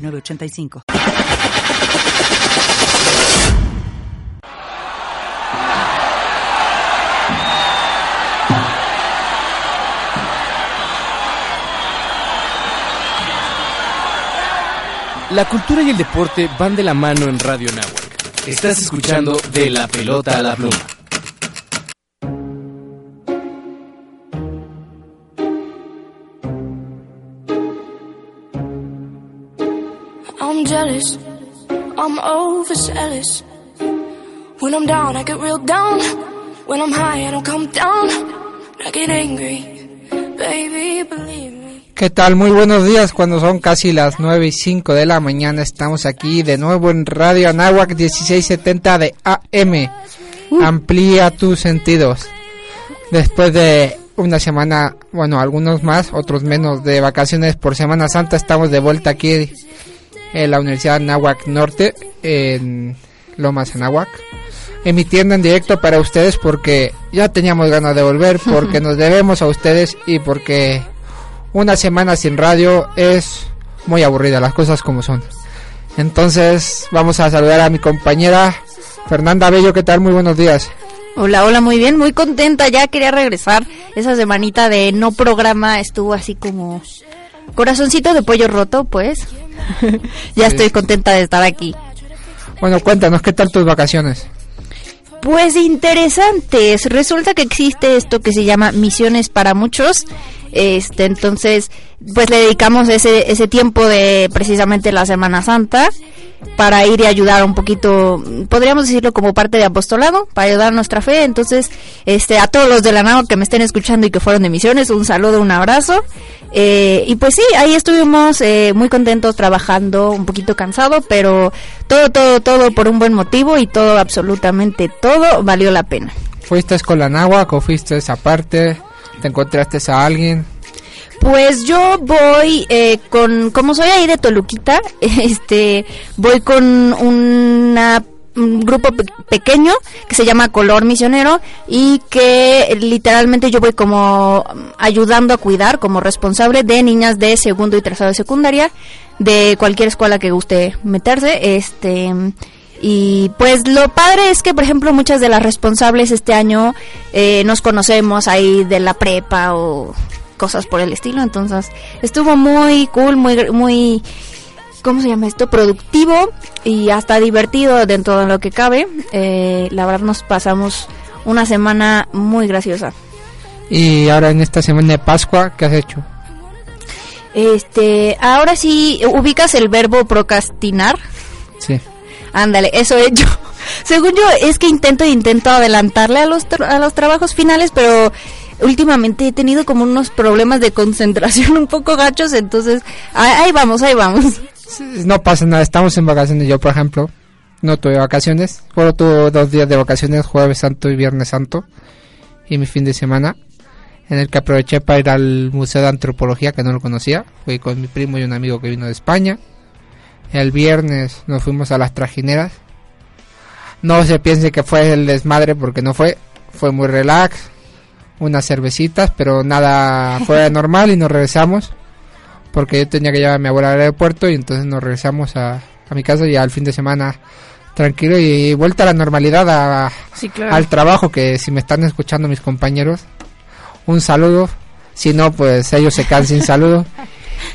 985. La cultura y el deporte van de la mano en Radio Nahuac. Estás escuchando De la pelota a la pluma. Jealous. I'm overzealous. When I'm down, I get real down. When I'm high, I don't come down. I get angry. Baby, believe me. ¿Qué tal? Muy buenos días. Cuando son casi las 9 y 5 de la mañana, estamos aquí de nuevo en Radio Anáhuac 1670 de AM. Uh. Amplía tus sentidos. Después de una semana, bueno, algunos más, otros menos de vacaciones por Semana Santa, estamos de vuelta aquí en la Universidad Anáhuac Norte, en Lomas Anáhuac, emitiendo en directo para ustedes porque ya teníamos ganas de volver, porque nos debemos a ustedes y porque una semana sin radio es muy aburrida, las cosas como son. Entonces vamos a saludar a mi compañera Fernanda Bello, ¿qué tal? Muy buenos días. Hola, hola, muy bien, muy contenta, ya quería regresar. Esa semanita de no programa estuvo así como corazoncito de pollo roto, pues. ya estoy contenta de estar aquí. Bueno, cuéntanos, ¿qué tal tus vacaciones? Pues interesantes. Resulta que existe esto que se llama misiones para muchos. Este, entonces, pues le dedicamos ese, ese tiempo de precisamente la Semana Santa para ir y ayudar un poquito, podríamos decirlo como parte de apostolado, para ayudar a nuestra fe. Entonces, este, a todos los de la NAO que me estén escuchando y que fueron de misiones, un saludo, un abrazo. Eh, y pues sí, ahí estuvimos eh, muy contentos trabajando, un poquito cansado, pero todo, todo, todo por un buen motivo y todo, absolutamente todo valió la pena. ¿Fuiste con la náhuac o fuiste aparte? ¿Te encontraste a alguien? Pues yo voy eh, con, como soy ahí de Toluquita, este, voy con una un grupo pequeño que se llama Color Misionero y que literalmente yo voy como ayudando a cuidar como responsable de niñas de segundo y tercero de secundaria de cualquier escuela que guste meterse este y pues lo padre es que por ejemplo muchas de las responsables este año eh, nos conocemos ahí de la prepa o cosas por el estilo. Entonces estuvo muy cool, muy, muy, ¿cómo se llama esto? Productivo y hasta divertido dentro de lo que cabe. Eh, la verdad nos pasamos una semana muy graciosa. Y ahora en esta semana de Pascua, ¿qué has hecho? Este, ahora sí, ¿ubicas el verbo procrastinar? Sí. Ándale, eso he hecho. Según yo, es que intento intento adelantarle a los, a los trabajos finales, pero últimamente he tenido como unos problemas de concentración un poco gachos, entonces ahí, vamos, ahí vamos. No pasa nada, estamos en vacaciones. Yo, por ejemplo, no tuve vacaciones, solo tuve dos días de vacaciones, jueves santo y viernes santo, y mi fin de semana, en el que aproveché para ir al Museo de Antropología, que no lo conocía, fui con mi primo y un amigo que vino de España. El viernes nos fuimos a las trajineras. No se piense que fue el desmadre porque no fue, fue muy relax, unas cervecitas, pero nada fuera de normal y nos regresamos porque yo tenía que llevar a mi abuela al aeropuerto y entonces nos regresamos a, a mi casa y al fin de semana tranquilo y vuelta a la normalidad a, al trabajo que si me están escuchando mis compañeros un saludo. Si no pues ellos se quedan sin saludo.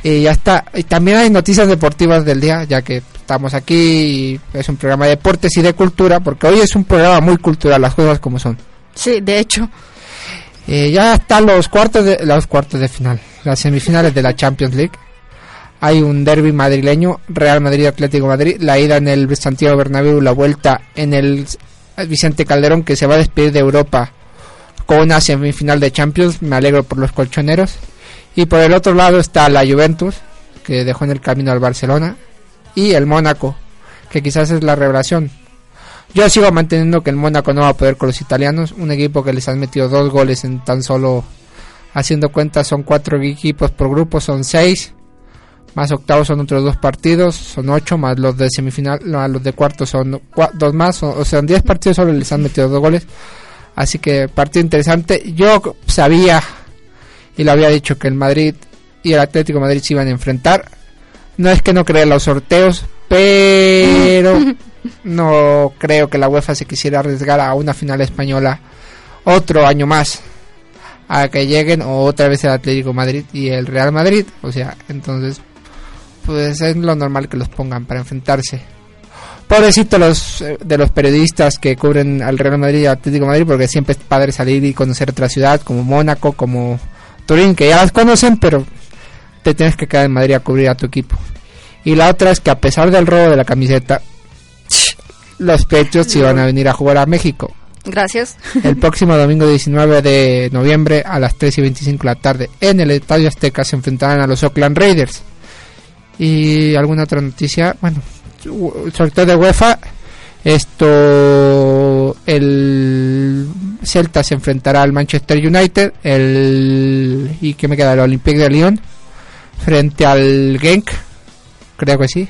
Y ya está. Y también hay noticias deportivas del día ya que estamos aquí y es un programa de deportes y de cultura porque hoy es un programa muy cultural las cosas como son. Sí de hecho eh, ya están los cuartos de los cuartos de final, las semifinales de la Champions League. Hay un derby madrileño, Real Madrid Atlético Madrid, la ida en el Santiago Bernabéu, la vuelta en el Vicente Calderón que se va a despedir de Europa con una semifinal de Champions. Me alegro por los colchoneros. Y por el otro lado está la Juventus que dejó en el camino al Barcelona y el Mónaco, que quizás es la revelación. Yo sigo manteniendo que el Mónaco no va a poder con los italianos, un equipo que les han metido dos goles en tan solo, haciendo cuenta, son cuatro equipos por grupo, son seis, más octavos son otros dos partidos, son ocho, más los de semifinal, no, los de cuartos son dos más, o, sea, en diez partidos solo les han metido dos goles, así que partido interesante. Yo sabía y lo había dicho que el Madrid y el Atlético Madrid se iban a enfrentar. No es que no crea los sorteos, pero no creo que la UEFA se quisiera arriesgar a una final española otro año más a que lleguen otra vez el Atlético Madrid y el Real Madrid, o sea, entonces pues es lo normal que los pongan para enfrentarse. Pobrecito los eh, de los periodistas que cubren al Real Madrid y al Atlético Madrid porque siempre es padre salir y conocer otra ciudad como Mónaco, como Turín, que ya las conocen, pero te tienes que quedar en Madrid a cubrir a tu equipo. Y la otra es que a pesar del robo de la camiseta, los pechos iban a venir a jugar a México. Gracias. El próximo domingo 19 de noviembre a las 3 y 25 de la tarde en el Estadio Azteca se enfrentarán a los Oakland Raiders. Y alguna otra noticia, bueno, sorteo de UEFA, esto, el Celta se enfrentará al Manchester United, el, y que me queda el Olympique de Lyon, frente al Genk, creo que sí.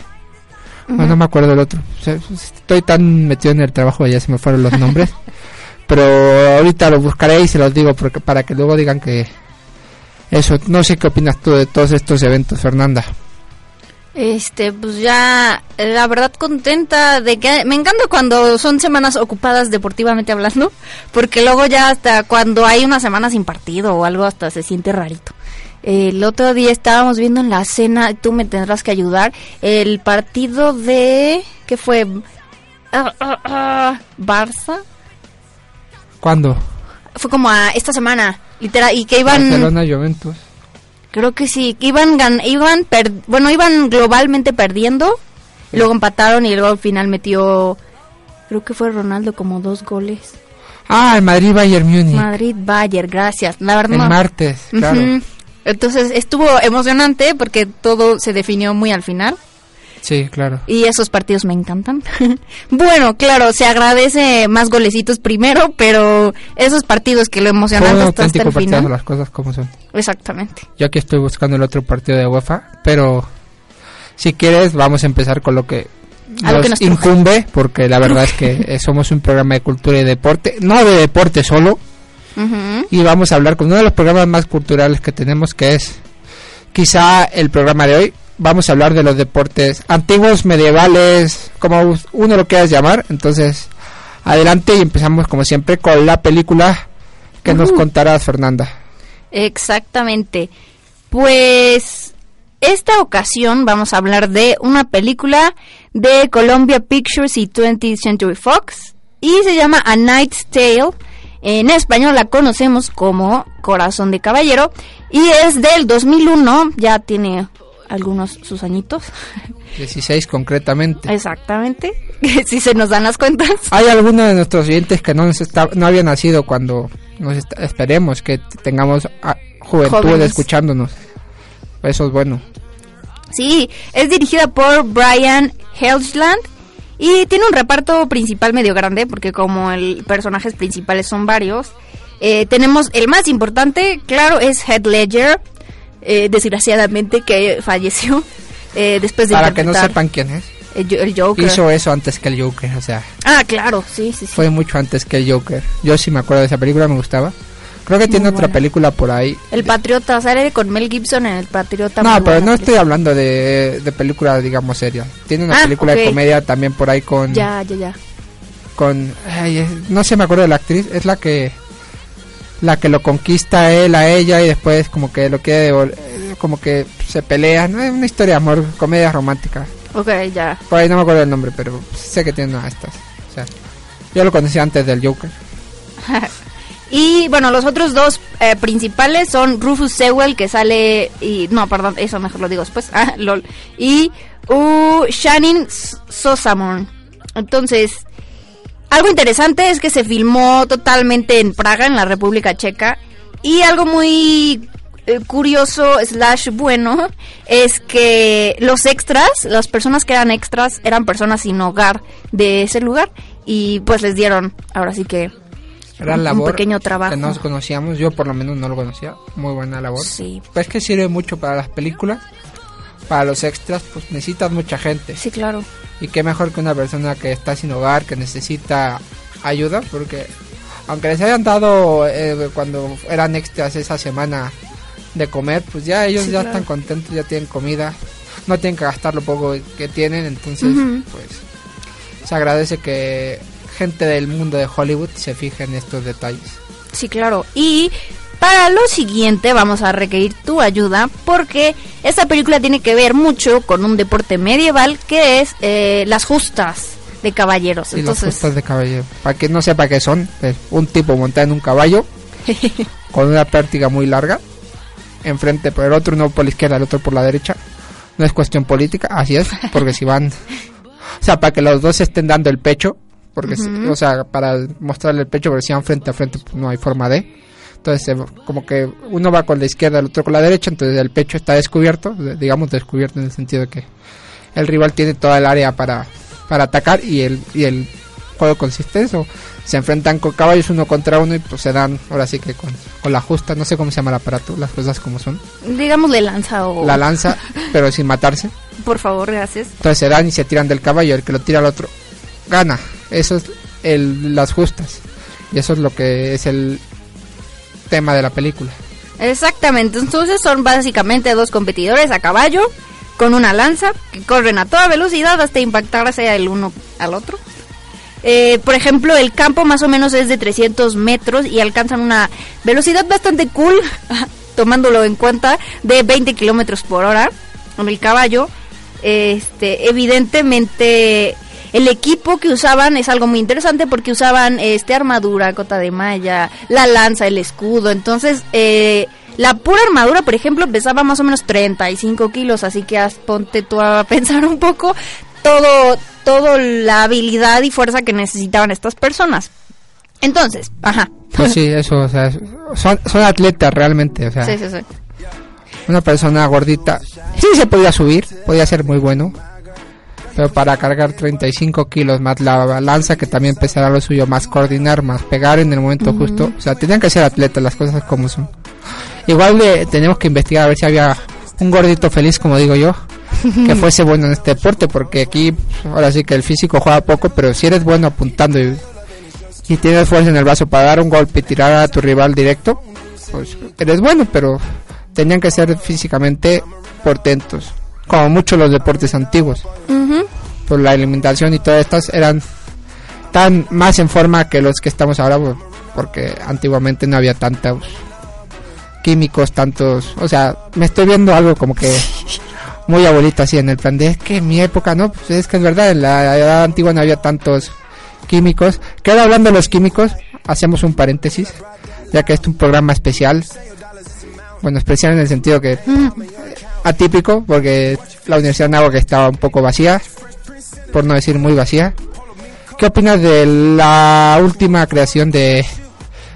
No me acuerdo el otro. estoy tan metido en el trabajo, ya se me fueron los nombres. pero ahorita lo buscaré y se los digo porque, para que luego digan que eso. No sé qué opinas tú de todos estos eventos, Fernanda. Este, pues ya, la verdad contenta de que me encanta cuando son semanas ocupadas deportivamente hablando, porque luego ya hasta cuando hay una semana sin partido o algo hasta se siente rarito. El otro día estábamos viendo en la cena, tú me tendrás que ayudar, el partido de, ¿qué fue? Ah, ah, ah, Barça. ¿Cuándo? Fue como a esta semana, literal, y que iban... Barcelona Juventus. Creo que sí, iban iban bueno, iban globalmente perdiendo, luego empataron y luego al final metió creo que fue Ronaldo como dos goles. Ah, el Madrid Bayern Múnich. Madrid Bayern, gracias. La verdad. El martes, claro. Entonces estuvo emocionante porque todo se definió muy al final. Sí, claro. Y esos partidos me encantan. bueno, claro, se agradece más golecitos primero, pero esos partidos que lo emocionan hasta, el final. las cosas como son. Exactamente. Yo aquí estoy buscando el otro partido de UEFA, pero si quieres vamos a empezar con lo que nos, incumbe, porque la verdad es que somos un programa de cultura y deporte, no de deporte solo. Y vamos a hablar con uno de los programas más culturales que tenemos, que es quizá el programa de hoy, vamos a hablar de los deportes antiguos, medievales, como uno lo quieras llamar. Entonces, adelante y empezamos como siempre con la película que nos contarás, Fernanda. Exactamente. Pues esta ocasión vamos a hablar de una película de Columbia Pictures y 20th Century Fox y se llama A Knight's Tale. En español la conocemos como Corazón de Caballero y es del 2001, ya tiene algunos sus añitos. 16 concretamente. Exactamente, si se nos dan las cuentas. Hay algunos de nuestros oyentes que no, no habían nacido cuando nos esperemos que tengamos juventud escuchándonos. Eso es bueno. Sí, es dirigida por Brian Helgeland y tiene un reparto principal medio grande porque como el personajes principales son varios, eh, tenemos el más importante, claro, es Head Ledger, eh, desgraciadamente que falleció eh, después de Para que no sepan quién es. El, Joker. Hizo eso antes que el Joker, o sea. Ah, claro, sí, sí, sí. Fue mucho antes que el Joker. Yo sí me acuerdo de esa película, me gustaba. Creo que tiene otra película por ahí. El Patriota, sale con Mel Gibson en El Patriota. No, pero no estoy hablando de, de película, digamos, seria. Tiene una ah, película de comedia también por ahí con... Ya, ya, ya. Con... no sé, me acuerdo de la actriz. Es la que la que lo conquista él a ella y después como que lo quiere como que se pelean es una historia de amor comedia romántica ok ya por ahí no me acuerdo el nombre pero sé que tiene una de estas o sea yo lo conocí antes del Joker y bueno los otros dos eh, principales son Rufus Sewell que sale y no perdón eso mejor lo digo después ah, lol y uh, Shannon Sosamon. Entonces algo interesante es que se filmó totalmente en Praga, en la República Checa, y algo muy eh, curioso slash bueno es que los extras, las personas que eran extras, eran personas sin hogar de ese lugar y pues les dieron, ahora sí que Era un labor pequeño trabajo. que no conocíamos, yo por lo menos no lo conocía, muy buena labor. Sí. Pues que sirve mucho para las películas, para los extras, pues necesitas mucha gente. Sí, claro. Y qué mejor que una persona que está sin hogar, que necesita ayuda, porque aunque les hayan dado eh, cuando eran extras esa semana de comer, pues ya ellos Sí, ya claro. están contentos, ya tienen comida, no tienen que gastar lo poco que tienen, entonces pues se agradece que gente del mundo de Hollywood se fije en estos detalles. Sí, claro. Y para lo siguiente vamos a requerir tu ayuda porque esta película tiene que ver mucho con un deporte medieval que es eh, las justas de caballeros. Los Entonces, justas de caballero. Para que no sepa qué son, un tipo montado en un caballo con una pértiga muy larga, enfrente por el otro, uno por la izquierda, el otro por la derecha. No es cuestión política, así es, porque si van, o sea, para que los dos estén dando el pecho, porque, o sea, para mostrarle el pecho, porque si van frente a frente, pues no hay forma de. Entonces, eh, como que uno va con la izquierda, el otro con la derecha, entonces el pecho está descubierto, de- digamos descubierto en el sentido de que el rival tiene toda el área para, para atacar y el, y el juego consiste en eso. Se enfrentan con caballos uno contra uno y pues se dan, ahora sí que con, con la justa, no sé cómo se llama el aparato, las cosas como son. digámosle lanza o... La lanza, pero sin matarse. Por favor, gracias. Entonces se dan y se tiran del caballo, el que lo tira al otro gana. Eso es el, las justas. Y eso es lo que es el tema de la película. Exactamente, entonces son básicamente dos competidores a caballo con una lanza que corren a toda velocidad hasta impactarse el uno al otro. Eh, por ejemplo, el campo más o menos es de 300 metros y alcanzan una velocidad bastante cool, tomándolo en cuenta, de 20 kilómetros por hora en el caballo. Este, evidentemente, el equipo que usaban es algo muy interesante porque usaban este armadura, cota de malla, la lanza, el escudo. Entonces, eh, la pura armadura, por ejemplo, pesaba más o menos 35 kilos, así que haz- ponte tú a pensar un poco todo, todo la habilidad y fuerza que necesitaban estas personas. Entonces, ajá. Pues sí, eso, o sea, son, son atletas realmente, o sea, Sí, sí, sí. una persona gordita, sí se podía subir, podía ser muy bueno, pero para cargar 35 kilos más la lanza que también pesará lo suyo, más coordinar, más pegar en el momento justo, o sea, tenían que ser atletas las cosas como son. Igual le tenemos que investigar a ver si había un gordito feliz, como digo yo, que fuese bueno en este deporte, porque aquí ahora sí que el físico juega poco, pero si eres bueno apuntando y, y tienes fuerza en el brazo para dar un golpe y tirar a tu rival directo, pues eres bueno, pero tenían que ser físicamente portentos, como muchos los deportes antiguos. Por la alimentación y todas estas eran tan más en forma que los que estamos ahora, pues, porque antiguamente no había tantos químicos, tantos, o sea, me estoy viendo algo como que muy abuelita así en el plan de es que en mi época no, pues es que es verdad, en la edad antigua no había tantos químicos. Que ahora hablando de los químicos, hacemos un paréntesis, ya que este es un programa especial. Bueno, especial en el sentido que atípico, porque la Universidad de Anáhuac estaba un poco vacía, por no decir muy vacía. ¿Qué opinas de la última creación de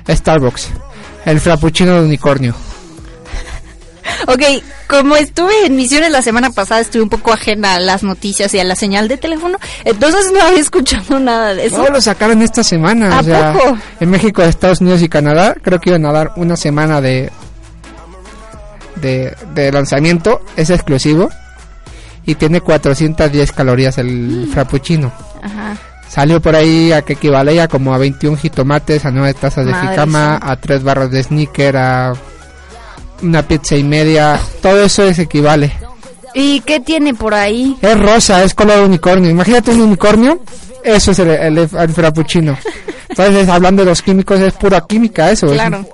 Starbucks? El frappuccino de unicornio. Ok, como estuve en misiones la semana pasada, estuve un poco ajena a las noticias y a la señal de teléfono, entonces no había escuchado nada de eso. No, lo sacaron esta semana. ¿A o sea, poco? En México, Estados Unidos y Canadá, creo que iban a dar una semana de, de, de lanzamiento. Es exclusivo. Y tiene 410 calorías el Mm. frappuccino. Ajá. Salió por ahí a que equivalía como a 21 jitomates, a 9 tazas de jicama, a 3 barras de sneaker, a una pizza y media. Todo eso es equivale. ¿Y qué tiene por ahí? Es rosa, es color unicornio. Imagínate un unicornio. Eso es el, el, el frappuccino. Entonces, hablando de los químicos, es pura química eso. es- Claro.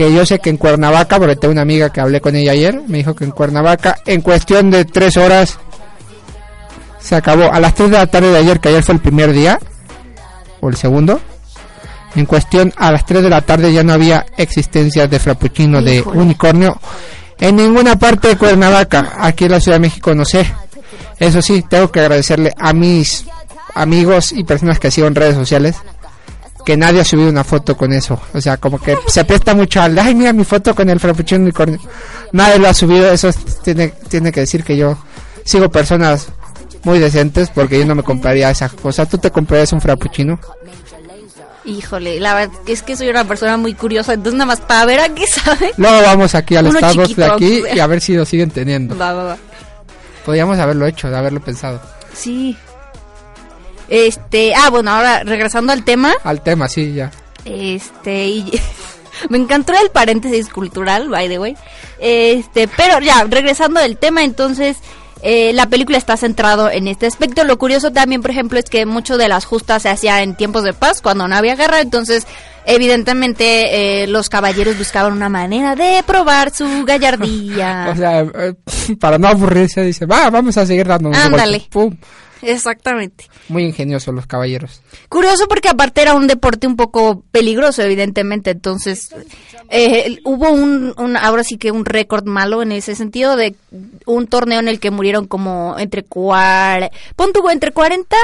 Que yo sé que en Cuernavaca, porque tengo una amiga que hablé con ella ayer, me dijo que en Cuernavaca, en cuestión de tres horas, se acabó. A las 3 de la tarde de ayer, que ayer fue el primer día, o el segundo, en cuestión a las 3 de la tarde ya no había existencias de frappuccino de unicornio en ninguna parte de Cuernavaca. Aquí en la Ciudad de México no sé. Eso sí, tengo que agradecerle a mis amigos y personas que sigo en redes sociales que nadie ha subido una foto con eso. O sea, como que se presta mucho al, ay, mira mi foto con el frappuccino unicornio. Nadie lo ha subido, eso tiene, tiene que decir que yo sigo personas muy decentes porque yo no me compraría esa cosa. ¿Tú te comprarías un frappuccino? Híjole, la verdad es que soy una persona muy curiosa, entonces nada más para ver a qué sabe. Luego vamos aquí al Starbucks de aquí y a ver si lo siguen teniendo. Va, va, va. Podríamos haberlo hecho, de haberlo pensado. Sí. Este, ah, bueno, ahora regresando al tema, Al tema, sí, ya. este, y- me encantó el paréntesis cultural, by the way. Este, pero ya, regresando del tema, entonces, eh, la película está centrado en este aspecto. Lo curioso también, por ejemplo, es que mucho de las justas se hacía en tiempos de paz, cuando no había guerra, entonces, evidentemente, eh, los caballeros buscaban una manera de probar su gallardía. O sea, eh, para no aburrirse, dice, va, vamos a seguir dando Ándale. Pum. Exactamente. Muy ingeniosos los caballeros. Curioso porque aparte era un deporte un poco peligroso, evidentemente. Entonces, eh, hubo un, un- ahora sí que un récord malo en ese sentido de un torneo en el que murieron como entre cuar, pon entre 40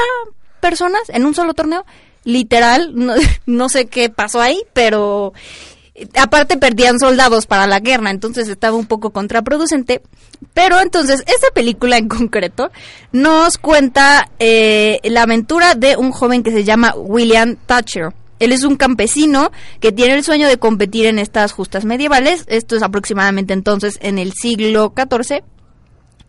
personas en un solo torneo. Literal, no, no sé qué pasó ahí, pero aparte perdían soldados para la guerra, entonces estaba un poco contraproducente. Pero entonces, esta película en concreto nos cuenta eh, la aventura de un joven que se llama William Thatcher. Él es un campesino que tiene el sueño de competir en estas justas medievales. Esto es aproximadamente entonces en el siglo XIV.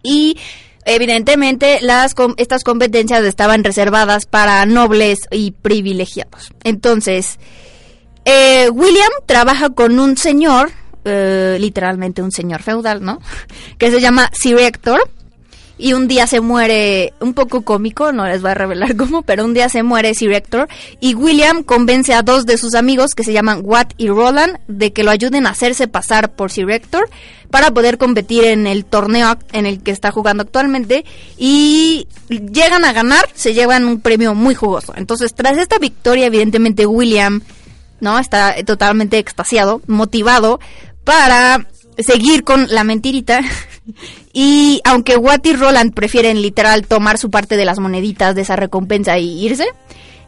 Y evidentemente las estas competencias estaban reservadas para nobles y privilegiados. Entonces, eh, William trabaja con un señor, eh, literalmente un señor feudal, ¿no? Que se llama Sir Hector. Y un día se muere, un poco cómico, no les voy a revelar cómo, pero un día se muere Sir Hector. Y William convence a dos de sus amigos, que se llaman Watt y Roland, de que lo ayuden a hacerse pasar por Sir Hector para poder competir en el torneo en el que está jugando actualmente. Y llegan a ganar, se llevan un premio muy jugoso. Entonces, tras esta victoria, evidentemente William ¿no? Está totalmente extasiado, motivado para seguir con la mentirita. y aunque Watt y Roland prefieren literal tomar su parte de las moneditas de esa recompensa y irse,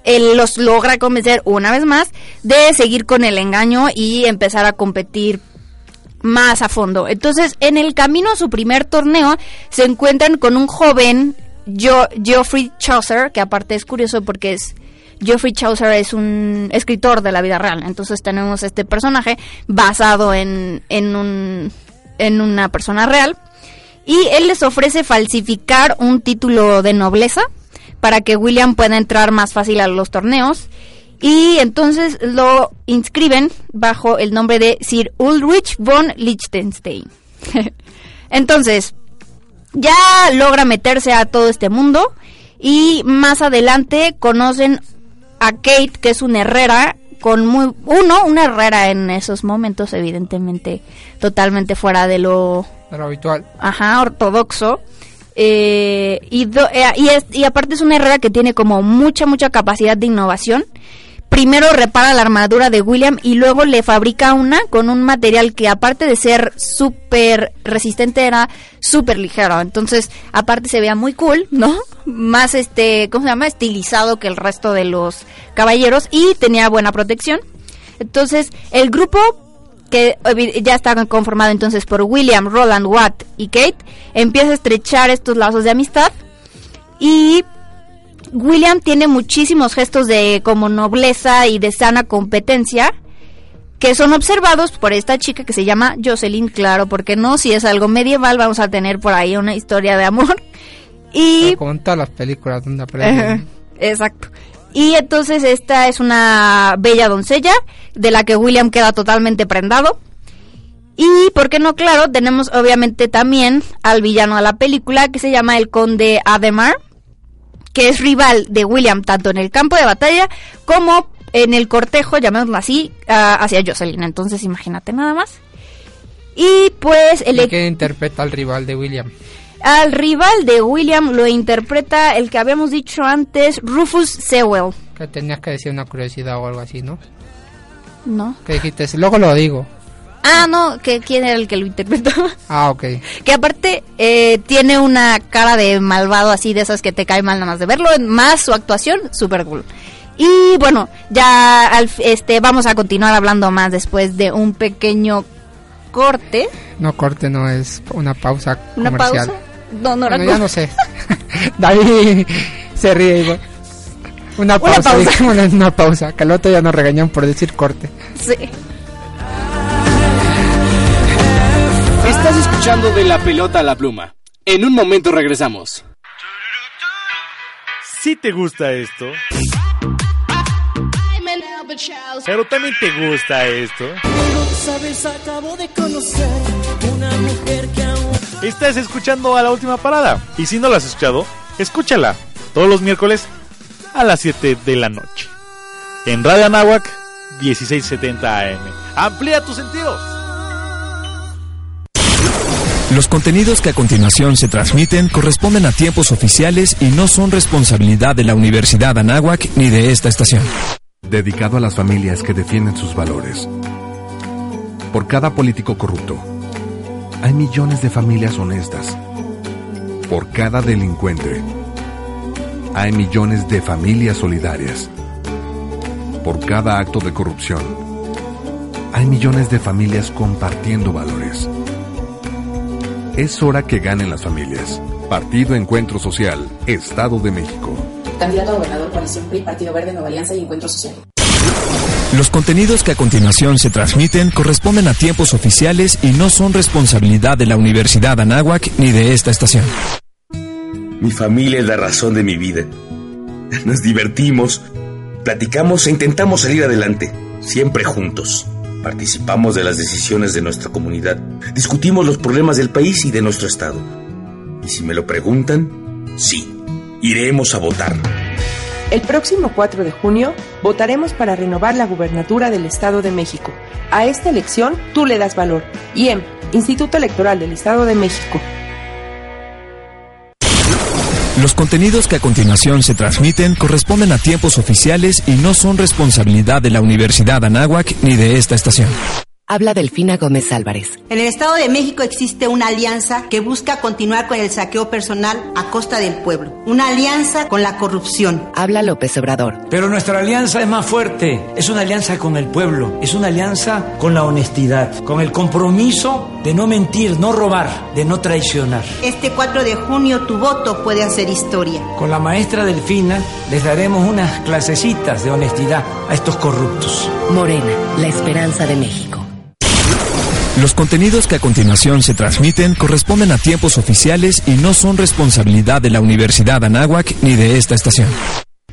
él los logra convencer una vez más de seguir con el engaño y empezar a competir más a fondo. Entonces, en el camino a su primer torneo, se encuentran con un joven, Jo- Geoffrey Chaucer, que aparte es curioso porque es Geoffrey Chaucer es un escritor de la vida real. Entonces tenemos este personaje basado en, en, un, en una persona real. Y él les ofrece falsificar un título de nobleza para que William pueda entrar más fácil a los torneos. Y entonces lo inscriben bajo el nombre de Sir Ulrich von Liechtenstein. entonces, ya logra meterse a todo este mundo y más adelante conocen a Kate, que es una herrera con muy uno, una herrera en esos momentos evidentemente totalmente fuera de lo De lo habitual. ajá, ortodoxo. Eh, y, do- eh, y, es- y aparte es una herrera que tiene como mucha, mucha capacidad de innovación. Primero repara la armadura de William y luego le fabrica una con un material que aparte de ser súper resistente era súper ligero. Entonces, aparte se veía muy cool, ¿no? Más este, ¿cómo se llama? Estilizado que el resto de los caballeros y tenía buena protección. Entonces, el grupo que ya está conformado entonces por William, Roland, Watt y Kate, empieza a estrechar estos lazos de amistad y William tiene muchísimos gestos de como nobleza y de sana competencia que son observados por esta chica que se llama Jocelyn, claro, porque no, si es algo medieval vamos a tener por ahí una historia de amor. Y Como en todas las películas donde aparecen. Exacto. Y entonces esta es una bella doncella de la que William queda totalmente prendado. Y, ¿por qué no? Claro, tenemos obviamente también al villano de la película que se llama el conde Ademar, que es rival de William tanto en el campo de batalla como en el cortejo, llamémoslo así, hacia Jocelyn. Entonces, imagínate nada más. Y pues el ¿Y quién interpreta al rival de William? al rival de William lo interpreta el que habíamos dicho antes, Rufus Sewell. Que tenías que decir una curiosidad o algo así, ¿no? ¿No? Que dijiste, luego lo digo. Ah, no, que quién era el que lo interpretaba. Ah, ok. que aparte eh, tiene una cara de malvado así de esas que te cae mal nada más de verlo, más su actuación, super cool. Y bueno, ya al, este vamos a continuar hablando más después de un pequeño corte. No corte, no es una pausa ¿Una comercial. pausa? No, no, Bueno, ya no sé. David se ríe. igual. Una pausa, pausa. una pausa. Que al otro ya nos regañan por decir corte. Sí. Estás escuchando de la pelota a la pluma. En un momento regresamos. Si te gusta esto, pero también te gusta esto. Sabes, de conocer una mujer que Estás escuchando a la última parada. Y si no la has escuchado, escúchala todos los miércoles a las 7 de la noche. En Radio Anáhuac 1670 AM. Amplía tus sentidos. Los contenidos que a continuación se transmiten corresponden a tiempos oficiales y no son responsabilidad de la Universidad Anáhuac ni de esta estación. dedicado a las familias que defienden sus valores. Por cada político corrupto, hay millones de familias honestas. Por cada delincuente, hay millones de familias solidarias. Por cada acto de corrupción, hay millones de familias compartiendo valores. Es hora que ganen las familias. Partido Encuentro Social, Estado de México. Candidato a gobernador, coalición PRI, Partido Verde, Nueva Alianza y Encuentro Social. Los contenidos que a continuación se transmiten corresponden a tiempos oficiales y no son responsabilidad de la Universidad Anáhuac ni de esta estación. Mi familia es la razón de mi vida. Nos divertimos, platicamos e intentamos salir adelante, siempre juntos. Participamos de las decisiones de nuestra comunidad, discutimos los problemas del país y de nuestro estado. Y si me lo preguntan, sí, iremos a votar. El próximo 4 de junio votaremos para renovar la gubernatura del Estado de México. A esta elección tú le das valor. IEM, Instituto Electoral del Estado de México. Los contenidos que a continuación se transmiten corresponden a tiempos oficiales y no son responsabilidad de la Universidad Anáhuac ni de esta estación. Habla Delfina Gómez Álvarez. En el Estado de México existe una alianza que busca continuar con el saqueo personal a costa del pueblo. Una alianza con la corrupción. Habla López Obrador. Pero nuestra alianza es más fuerte. Es una alianza con el pueblo. Es una alianza con la honestidad. Con el compromiso de no mentir, no robar, de no traicionar. Este 4 de junio tu voto puede hacer historia. Con la maestra Delfina les daremos unas clasecitas de honestidad a estos corruptos. Morena, la esperanza de México. Los contenidos que a continuación se transmiten corresponden a tiempos oficiales y no son responsabilidad de la Universidad Anáhuac ni de esta estación.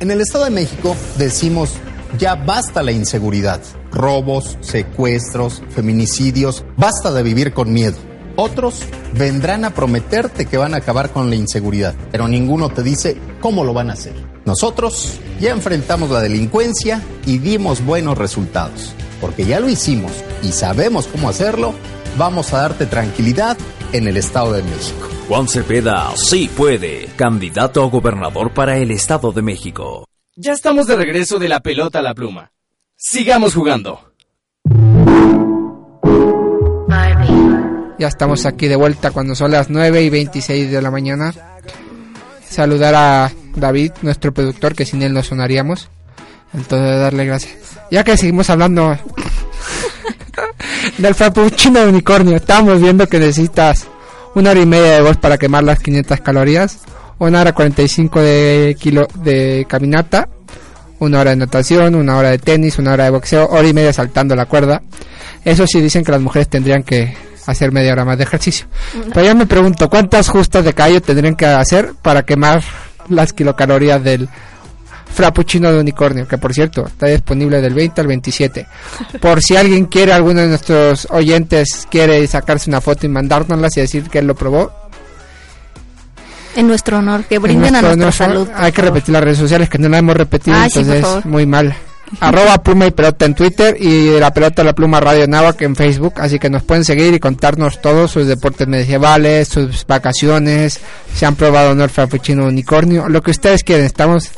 En el Estado de México decimos, ya basta la inseguridad, robos, secuestros, feminicidios, basta de vivir con miedo. Otros vendrán a prometerte que van a acabar con la inseguridad, pero ninguno te dice cómo lo van a hacer. Nosotros ya enfrentamos la delincuencia y dimos buenos resultados. Porque ya lo hicimos y sabemos cómo hacerlo, vamos a darte tranquilidad en el Estado de México. Juan Cepeda sí puede, candidato a gobernador para el Estado de México. Ya estamos de regreso de la pelota a la pluma. Sigamos jugando. Ya estamos aquí de vuelta cuando son las 9 y 26 de la mañana. Saludar a David, nuestro productor, que sin él no sonaríamos. Entonces darle gracias. Ya que seguimos hablando del frappuccino de unicornio, estamos viendo que necesitas una hora y media de voz para quemar las 500 calorías, una hora 45 de kilo de caminata, una hora de natación, una hora de tenis, una hora de boxeo, hora y media saltando la cuerda. Eso sí dicen que las mujeres tendrían que hacer media hora más de ejercicio. Pero yo me pregunto, ¿cuántas justas de callo tendrían que hacer para quemar las kilocalorías del frappuccino de unicornio? Que por cierto, está disponible del 20 al 27. Por si alguien quiere, alguno de nuestros oyentes quiere sacarse una foto y mandárnoslas y decir que él lo probó. En nuestro honor, que brinden En a nuestra honor, salud. Hay que repetir las redes sociales que no las hemos repetido, Ah, entonces muy mal. Arroba pluma y pelota en Twitter y la pelota la pluma Radio Náhuac en Facebook, así que nos pueden seguir y contarnos todos sus deportes medievales, sus vacaciones, si han probado el frappuccino unicornio, lo que ustedes quieren, estamos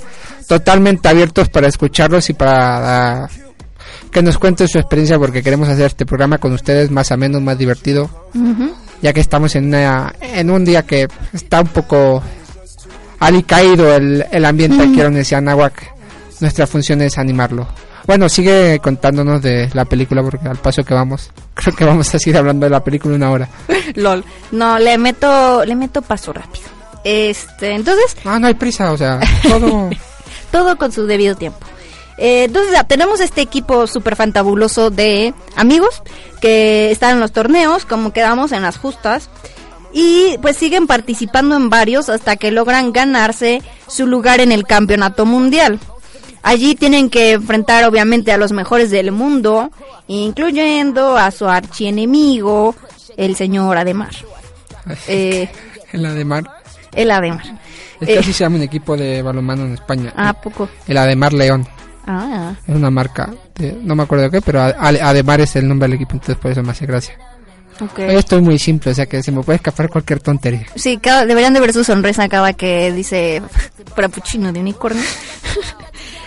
totalmente abiertos para escucharlos y para ah, que nos cuenten su experiencia porque queremos hacer este programa con ustedes más ameno, más divertido, ya que estamos en, una, en un día que está un poco alicaído el, el ambiente aquí en la Universidad de Anáhuac nuestra función es animarlo. Bueno, sigue contándonos de la película porque al paso que vamos, creo que vamos a seguir hablando de la película una hora. LOL. No, le meto, le meto paso rápido. Este, entonces. Ah, no hay prisa, o sea, todo. todo con su debido tiempo. Eh, entonces ya, tenemos este equipo súper fantabuloso de amigos que están en los torneos, como quedamos en las justas, y pues siguen participando en varios hasta que logran ganarse su lugar en el campeonato mundial. Allí tienen que enfrentar obviamente a los mejores del mundo, incluyendo a su archienemigo, el señor Ademar. Eh, el Ademar. el Ademar. Es que Eh, así se llama un equipo de balonmano en España. ¿A poco? El Ademar León. Ah, Es una marca, de- no me acuerdo de qué, pero Ade- Ademar es el nombre del equipo, entonces por eso me hace gracia. ok. Yo estoy muy simple, o sea que se me puede escapar cualquier tontería. Sí, cada- deberían de ver su sonrisa cada que dice frappuccino de unicornio.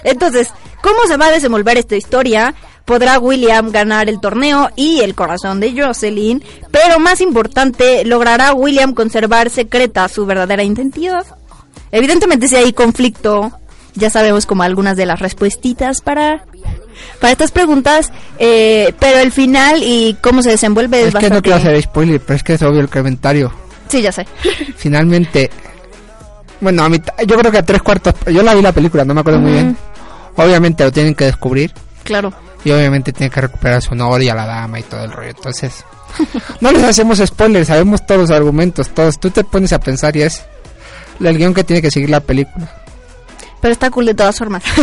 Entonces, ¿cómo se va a desenvolver esta historia? Podrá William ganar el torneo y el corazón de Jocelyn, pero más importante, ¿logrará William conservar secreta su verdadera identidad? Evidentemente si hay conflicto, ya sabemos como algunas de las respuestitas para, para estas preguntas, eh, pero el final y cómo se desenvuelve es, Es que bastante... no quiero hacer spoiler, pero es que es obvio el comentario. Sí, ya sé. Finalmente, bueno, a mitad, yo creo que a tres cuartos, yo la vi la película, no me acuerdo muy bien. Obviamente lo tienen que descubrir Claro. y obviamente tienen que recuperar su honor y a la dama y todo el rollo. Entonces, no les hacemos spoilers, sabemos todos los argumentos, todos. Tú te pones a pensar y es el guion que tiene que seguir la película. Pero está cool de todas formas.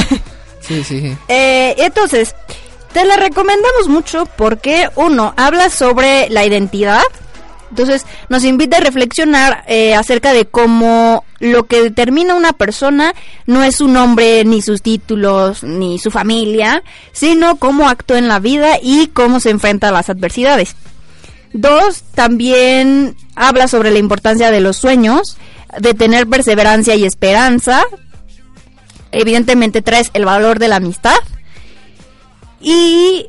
Sí, sí, sí. Eh, entonces, te la recomendamos mucho porque, uno, habla sobre la identidad. Entonces, nos invita a reflexionar eh, acerca de cómo lo que determina una persona no es su nombre, ni sus títulos, ni su familia, sino cómo actúa en la vida y cómo se enfrenta a las adversidades. Dos, también habla sobre la importancia de los sueños, de tener perseverancia y esperanza. Evidentemente tres, el valor de la amistad. Y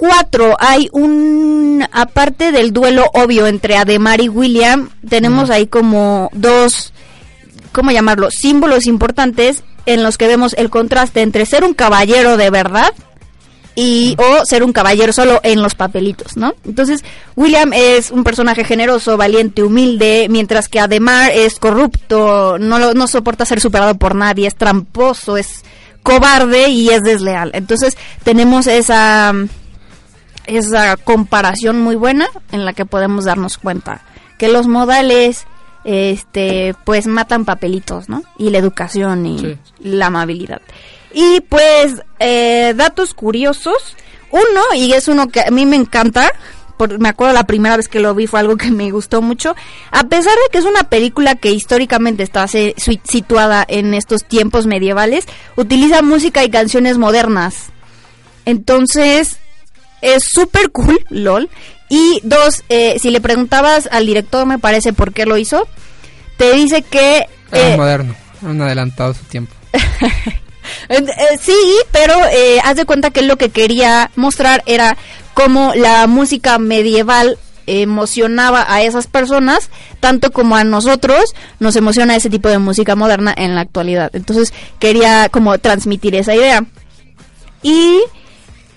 cuatro, hay un, aparte del duelo obvio entre Ademar y William, tenemos ahí como dos, ¿cómo llamarlo? Símbolos importantes en los que vemos el contraste entre ser un caballero de verdad y o ser un caballero solo en los papelitos, ¿no? Entonces, William es un personaje generoso, valiente, humilde, mientras que Ademar es corrupto, no lo, no soporta ser superado por nadie, es tramposo, es cobarde y es desleal. Entonces, tenemos esa esa comparación muy buena en la que podemos darnos cuenta que los modales este pues matan papelitos, ¿no? Y la educación y Sí. la amabilidad. Y pues eh, datos curiosos. Uno, y es uno que a mí me encanta, por- me acuerdo la primera vez que lo vi fue algo que me gustó mucho. A pesar de que es una película que históricamente está se- si- situada en estos tiempos medievales, utiliza música y canciones modernas. Entonces, es súper cool, lol. Y dos, eh, si le preguntabas al director, me parece, por qué lo hizo, te dice que... Era eh, moderno, un adelantado su tiempo. Eh, eh, sí, pero eh, haz de cuenta que lo que quería mostrar era cómo la música medieval emocionaba a esas personas, tanto como a nosotros nos emociona ese tipo de música moderna en la actualidad. Entonces quería como transmitir esa idea. Y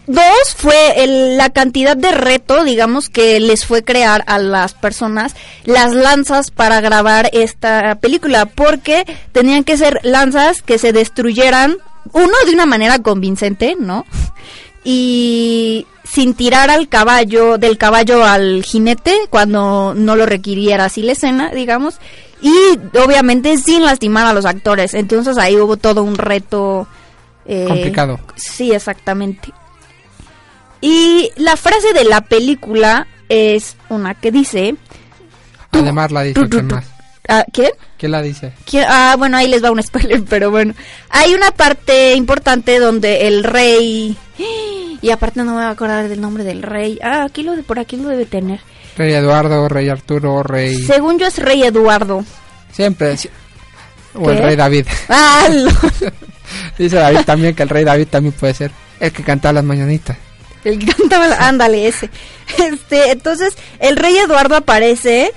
dos fue el- la cantidad de reto, digamos, que les fue crear a las personas las lanzas para grabar esta película, porque tenían que ser lanzas que se destruyeran, uno de una manera convincente, ¿no? Y sin tirar al caballo, del caballo al jinete, cuando no lo requiriera así la escena, digamos, y obviamente sin lastimar a los actores. Entonces ahí hubo todo un reto. eh, Complicado. Sí, exactamente. Y la frase de la película es una que dice... Además la dice, tú, tú, ¿quién tú. más? Ah, ¿Quién? ¿Quién la dice? ¿Quién? Ah, bueno, ahí les va un spoiler, pero bueno. Hay una parte importante donde el rey... Y aparte no me voy a acordar del nombre del rey. Ah, aquí lo de, por aquí lo debe tener. Rey Eduardo, Rey Arturo, Rey... Según yo es rey Eduardo. Siempre. si- O el ¿Qué? Rey David. Ah, Dice David también que el Rey David también puede ser el que canta las mañanitas. El que cantaba, ándale, ese. Este, entonces, el rey Eduardo aparece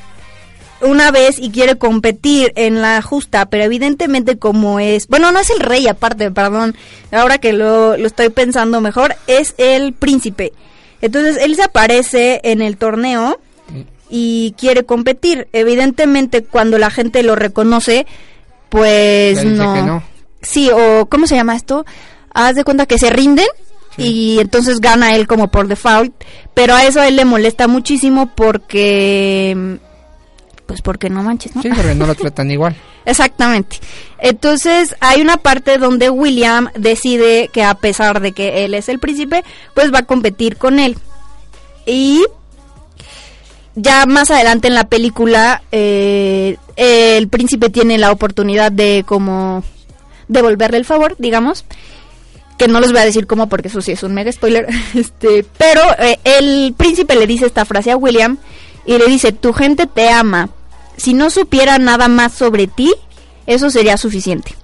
una vez y quiere competir en la justa, pero evidentemente como es, bueno, no es el rey aparte, perdón, ahora que lo, lo estoy pensando mejor, es el príncipe. Entonces él se aparece en el torneo y quiere competir. Evidentemente cuando la gente lo reconoce, pues no. no. Sí, o ¿cómo se llama esto? Haz de cuenta que se rinden y entonces gana él como por default, pero a eso a él le molesta muchísimo porque pues porque no manches, ¿no? Sí, porque no lo tratan igual. Exactamente. Entonces hay una parte donde William decide que a pesar de que él es el príncipe, pues va a competir con él. Y ya más adelante en la película, eh, el príncipe tiene la oportunidad de como devolverle el favor, digamos. Que no les voy a decir cómo porque eso sí es un mega spoiler. Este, pero eh, el príncipe le dice esta frase a William y le dice, tu gente te ama. Si no supiera nada más sobre ti, eso sería suficiente.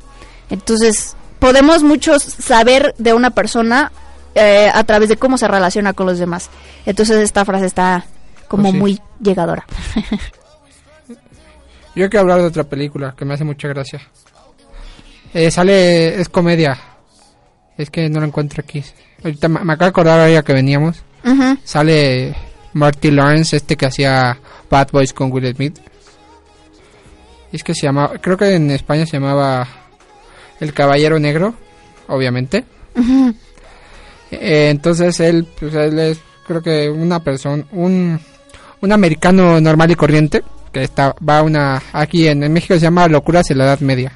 Entonces, podemos muchos saber de una persona eh, a través de cómo se relaciona con los demás. Entonces, esta frase está como Pues sí. muy llegadora. Yo quiero hablar de otra película que me hace mucha gracia. Eh, sale, es comedia. Es que no la encuentro aquí. Ahorita me, me acabo de acordar ahora que veníamos. Sale Marty Lawrence, este que hacía Bad Boys con Will Smith. Y es que se llamaba, creo que en España se llamaba El Caballero Negro, obviamente. Eh, entonces él, pues él es, creo que una persona, un, un americano normal y corriente que está, va a una, aquí en, en México se llama Locuras en la Edad Media.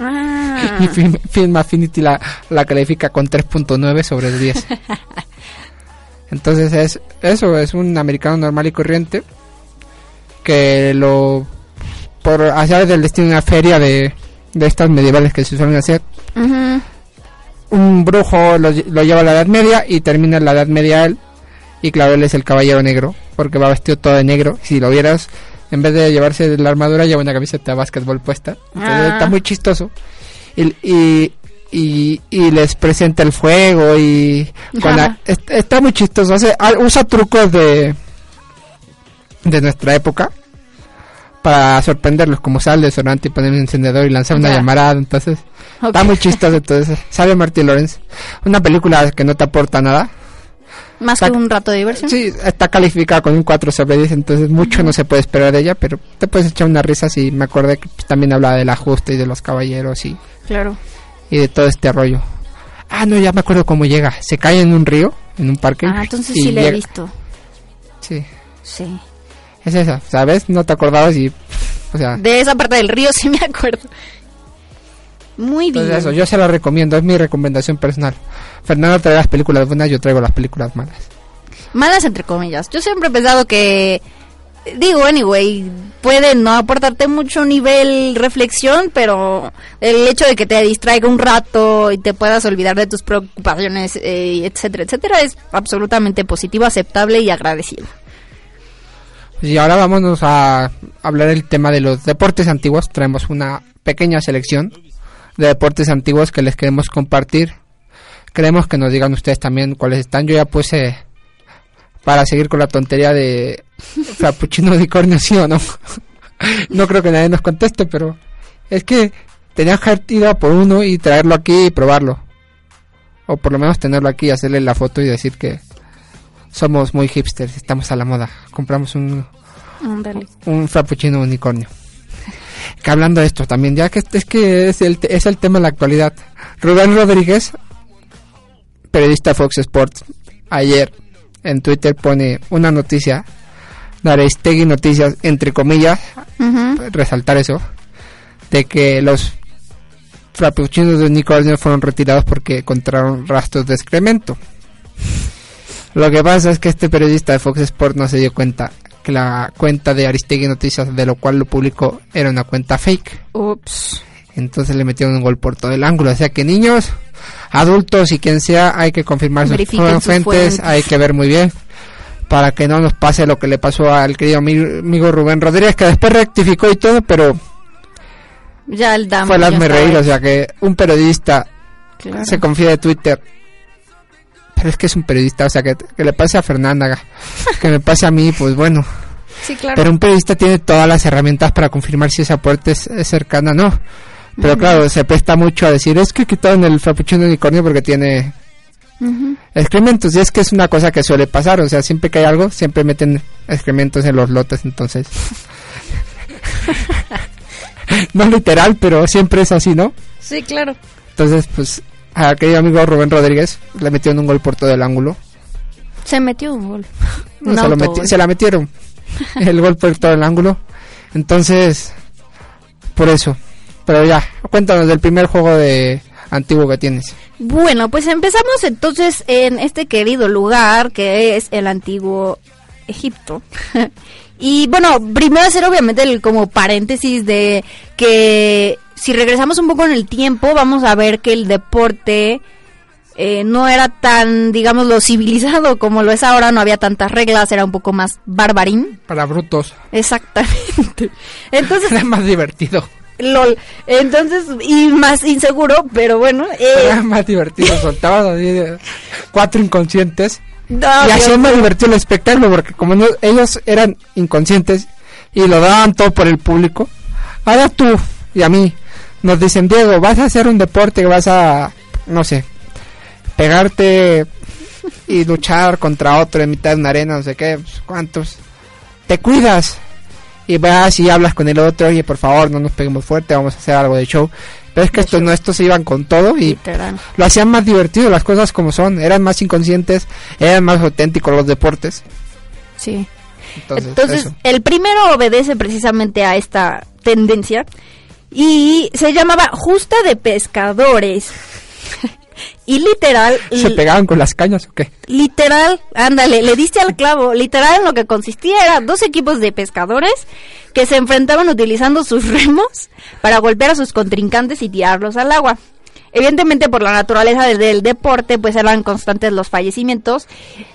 Ah. Y Film, Film Affinity la, la califica con 3.9 sobre 10. Entonces es eso, es un americano normal y corriente que lo por hacer del destino una feria de, de estas medievales que se suelen hacer un brujo lo, lle- lo lleva a la Edad Media y termina en la Edad Media él. Y claro, él es el caballero negro, porque va vestido todo de negro. Si lo vieras, en vez de llevarse la armadura, lleva una camiseta de básquetbol puesta. Entonces, Ah. está muy chistoso. Y, y, y, y les presenta el fuego y... con la- está muy chistoso. Hace, usa trucos de, de nuestra época para sorprenderlos, como sale de sonante y poner un encendedor y lanzar una llamarada. Entonces, está muy chistoso. Entonces, sale Marty Lawrence. Una película que no te aporta nada. Más que un rato de diversión. Sí, está calificada con un 4 sobre 10, entonces mucho no se puede esperar de ella, pero te puedes echar una risa si me acordé que también hablaba del ajuste y de los caballeros y, Claro. y de todo este rollo. Ah, no, ya me acuerdo cómo llega. Se cae en un río, en un parque. Ah, entonces sí la he visto. Sí, Sí. es esa, ¿sabes? No te acordabas y... O sea, De esa parte del río sí me acuerdo. Muy bien. entonces eso, yo se la recomiendo, es mi recomendación personal. Fernando trae las películas buenas, yo traigo las películas malas. Malas entre comillas. Yo siempre he pensado que digo, anyway, puede no aportarte mucho nivel reflexión, pero el hecho de que te distraiga un rato y te puedas olvidar de tus preocupaciones, eh, etcétera, etcétera, es absolutamente positivo, aceptable y agradecido. Y ahora vámonos a hablar el tema de los deportes antiguos. Traemos una pequeña selección de deportes antiguos que les queremos compartir. Queremos que nos digan ustedes también cuáles están. Yo ya puse para seguir con la tontería de Frappuccino Unicornio, sí o no. no creo que nadie nos conteste, pero es que tenía que haber ido a por uno y traerlo aquí y probarlo. O por lo menos tenerlo aquí, hacerle la foto y decir que somos muy hipsters, estamos a la moda. Compramos un, Ándale. un frappuccino unicornio. Que hablando de esto también, ya que es que es el, es el tema de la actualidad. Rubén Rodríguez, periodista de Fox Sports, ayer en Twitter pone una noticia de Aristegui Noticias, entre comillas, resaltar eso, de que los frappuccinos de unicornio fueron retirados porque encontraron rastros de excremento. Lo que pasa es que este periodista de Fox Sports no se dio cuenta que la cuenta de Aristegui Noticias, de lo cual lo publicó, era una cuenta fake. Ups. Entonces le metieron un gol por todo el ángulo. O sea que niños, adultos y quien sea, hay que confirmar sus sus fuentes, fuentes. hay que ver muy bien para que no nos pase lo que le pasó al querido ami- amigo Rubén Rodríguez, que después rectificó y todo, pero Ya el damo. fue el hazme reír. O sea que un periodista Claro. se confía de Twitter. Pero es que es un periodista, o sea, que, que le pase a Fernanda, que me pase a mí, pues bueno. Sí, claro. Pero un periodista tiene todas las herramientas para confirmar si esa puerta es, es cercana o no. Pero claro, se presta mucho a decir, es que quitaron el frappuccino unicornio porque tiene excrementos. Y es que es una cosa que suele pasar, o sea, siempre que hay algo, siempre meten excrementos en los lotes, entonces... no literal, pero siempre es así, ¿no? Sí, claro. Entonces, pues, a querido amigo Rubén Rodríguez le metieron un gol por todo el ángulo. Se metió un gol. No, Un se, lo meti- se la metieron. el gol por todo el ángulo. Entonces, por eso. Pero ya, cuéntanos del primer juego de antiguo que tienes. Bueno, pues empezamos entonces en este querido lugar que es el antiguo Egipto. y bueno, primero hacer obviamente el como paréntesis de que si regresamos un poco en el tiempo, vamos a ver que el deporte eh, no era tan, digamos, lo civilizado como lo es ahora, no había tantas reglas, era un poco más barbarín. Para brutos. Exactamente. Entonces, Era más divertido. lol. Entonces, y más inseguro, pero bueno. eh, Era más divertido. Soltabas así cuatro inconscientes. no, y Dios hacían más divertido el espectáculo porque como no- ellos eran inconscientes y lo daban todo por el público, ahora tú y a mí nos dicen, Diego, vas a hacer un deporte, vas a, no sé, pegarte y luchar contra otro en mitad de una arena, no sé qué, pues, cuántos, te cuidas y vas y hablas con el otro, oye, por favor, no nos peguemos fuerte, vamos a hacer algo de show. Pero es que estos no, estos se iban con todo y Literal. lo hacían más divertido, las cosas como son, eran más inconscientes, eran más auténticos los deportes. Sí. Entonces, Entonces, el primero obedece precisamente a esta tendencia y se llamaba Justa de Pescadores. y literal, ¿Se pegaban con las cañas o qué? literal, ándale, le diste al clavo. Literal, en lo que consistía era dos equipos de pescadores que se enfrentaban utilizando sus remos para golpear a sus contrincantes y tirarlos al agua. Evidentemente, por la naturaleza del, del deporte, pues eran constantes los fallecimientos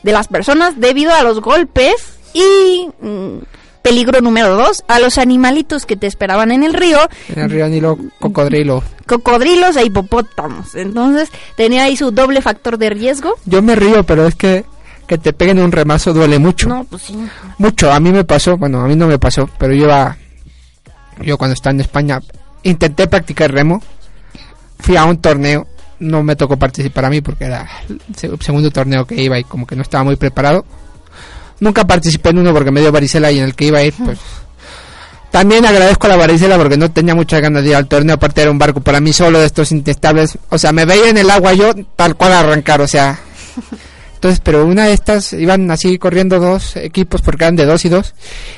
de las personas debido a los golpes y mm, peligro número dos, a los animalitos que te esperaban en el río, En el río Nilo, cocodrilo. cocodrilos e hipopótamos. Entonces, tenía ahí su doble factor de riesgo. Yo me río, pero es que que te peguen un remazo duele mucho. No, pues sí. Mucho, a mí me pasó, bueno, a mí no me pasó, pero yo iba, yo cuando estaba en España, intenté practicar remo, fui a un torneo, no me tocó participar a mí porque era el se- segundo torneo que iba y como que no estaba muy preparado. Nunca participé en uno porque me dio varicela y en el que iba a ir, pues... También agradezco a la varicela porque no tenía muchas ganas de ir al torneo, aparte era un barco para mí solo de estos intestables. O sea, me veía en el agua yo tal cual arrancar, o sea... Entonces, pero una de estas iban así corriendo dos equipos porque eran de dos y dos.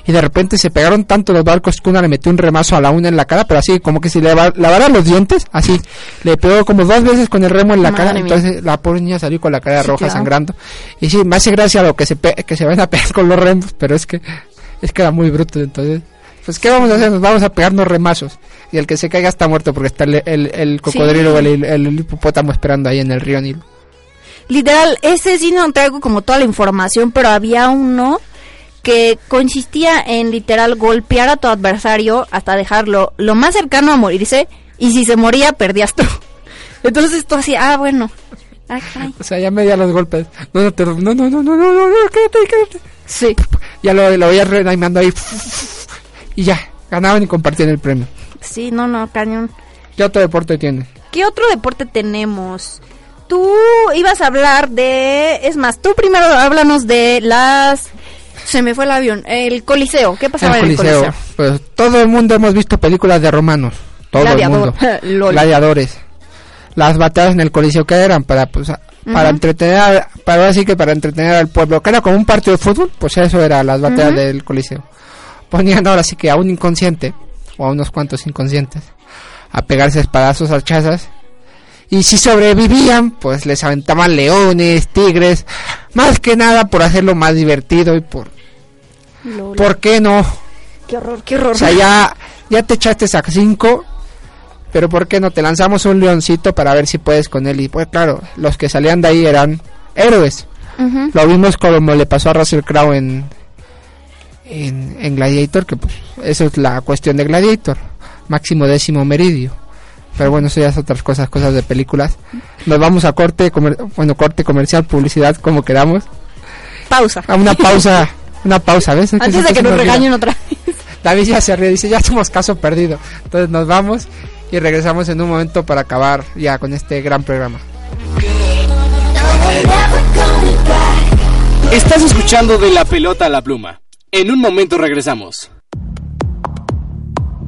Y de repente se pegaron tanto los barcos que una le metió un remazo a la una en la cara, pero así como que si le lava- lavara los dientes, así. Le pegó como dos veces con el remo en la Madre cara. mía. Entonces la pobre niña salió con la cara Sí, roja claro. sangrando. Y sí, me hace gracia lo que se, pe- que se van a pegar con los remos, pero es que, es que era muy bruto. Entonces, pues ¿qué vamos a hacer? Nos vamos a pegarnos remazos. Y el que se caiga está muerto porque está el, el, el cocodrilo o el, el hipopótamo esperando ahí en el río Nilo. Literal, ese sí no traigo como toda la información, pero había uno que consistía en literal golpear a tu adversario hasta dejarlo lo más cercano a morirse y si se moría perdías tú. Entonces tú así, ah, bueno. O sea, ya medía los golpes. No, no, te- no, no, no, no, no, quédate, quédate. Sí. Ya lo, lo veías reanimando ahí. Y ya, ganaban y compartían el premio. Sí, no, no, cañón. ¿Qué otro deporte tiene? ¿Qué otro deporte tenemos? Tú ibas a hablar de... Es más, tú primero háblanos de las... Se me fue el avión. El Coliseo. ¿Qué pasaba El en el Coliseo. Pues todo el mundo hemos visto películas de romanos. Todo Gladiador. el mundo. Gladiadores. Las batallas en el Coliseo que eran para pues para entretener, al- para así que para entretener al pueblo, que era como un partido de fútbol, pues eso era las batallas del Coliseo. Ponían ahora sí que a un inconsciente o a unos cuantos inconscientes a pegarse espadazos, hachazas y si sobrevivían, pues les aventaban leones, tigres, más que nada por hacerlo más divertido y por. ¿por qué no? Qué horror, qué horror. O sea, ya, ya te echaste a cinco, pero ¿por qué no? Te lanzamos un leoncito para ver si puedes con él. Y pues claro, los que salían de ahí eran héroes. Lo vimos como le pasó a Russell Crowe en, en, en Gladiator, que pues eso es la cuestión de Gladiator. Máximo décimo meridio. Pero bueno, eso ya es otras cosas, cosas de películas. Nos vamos a corte, comer- bueno, corte comercial, publicidad, como queramos. Pausa. A una pausa una pausa, ¿ves? Es Antes de que nos regañen otra David ya se ríe, dice, ya somos caso perdido. Entonces nos vamos y regresamos en un momento para acabar ya con este gran programa. Estás escuchando de la pelota a la pluma. En un momento regresamos.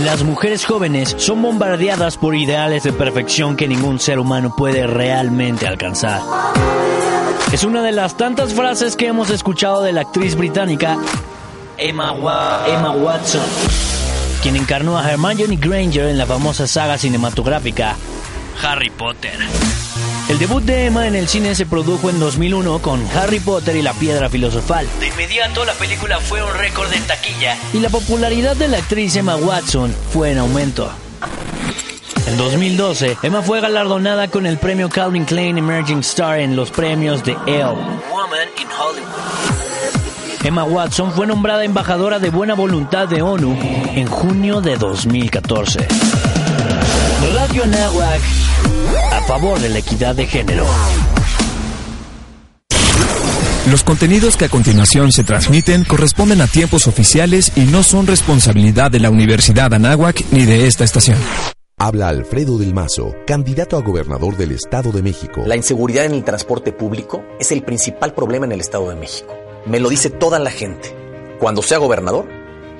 Las mujeres jóvenes son bombardeadas por ideales de perfección que ningún ser humano puede realmente alcanzar. Es una de las tantas frases que hemos escuchado de la actriz británica Emma, Wa- Emma Watson, quien encarnó a Hermione Granger en la famosa saga cinematográfica Harry Potter. El debut de Emma en el cine se produjo en 2001 con Harry Potter y la Piedra Filosofal. De inmediato la película fue un récord en taquilla y la popularidad de la actriz Emma Watson fue en aumento. En 2012, Emma fue galardonada con el premio Calvin Klein Emerging Star en los premios de Elle, Woman in Hollywood. Emma Watson fue nombrada embajadora de buena voluntad de ONU en junio de 2014. Radio Nahuac, a favor de la equidad de género. Los contenidos que a continuación se transmiten corresponden a tiempos oficiales y no son responsabilidad de la Universidad Anáhuac ni de esta estación. Habla Alfredo del Mazo, candidato a gobernador del Estado de México. La inseguridad en el transporte público es el principal problema en el Estado de México. Me lo dice toda la gente. Cuando sea gobernador,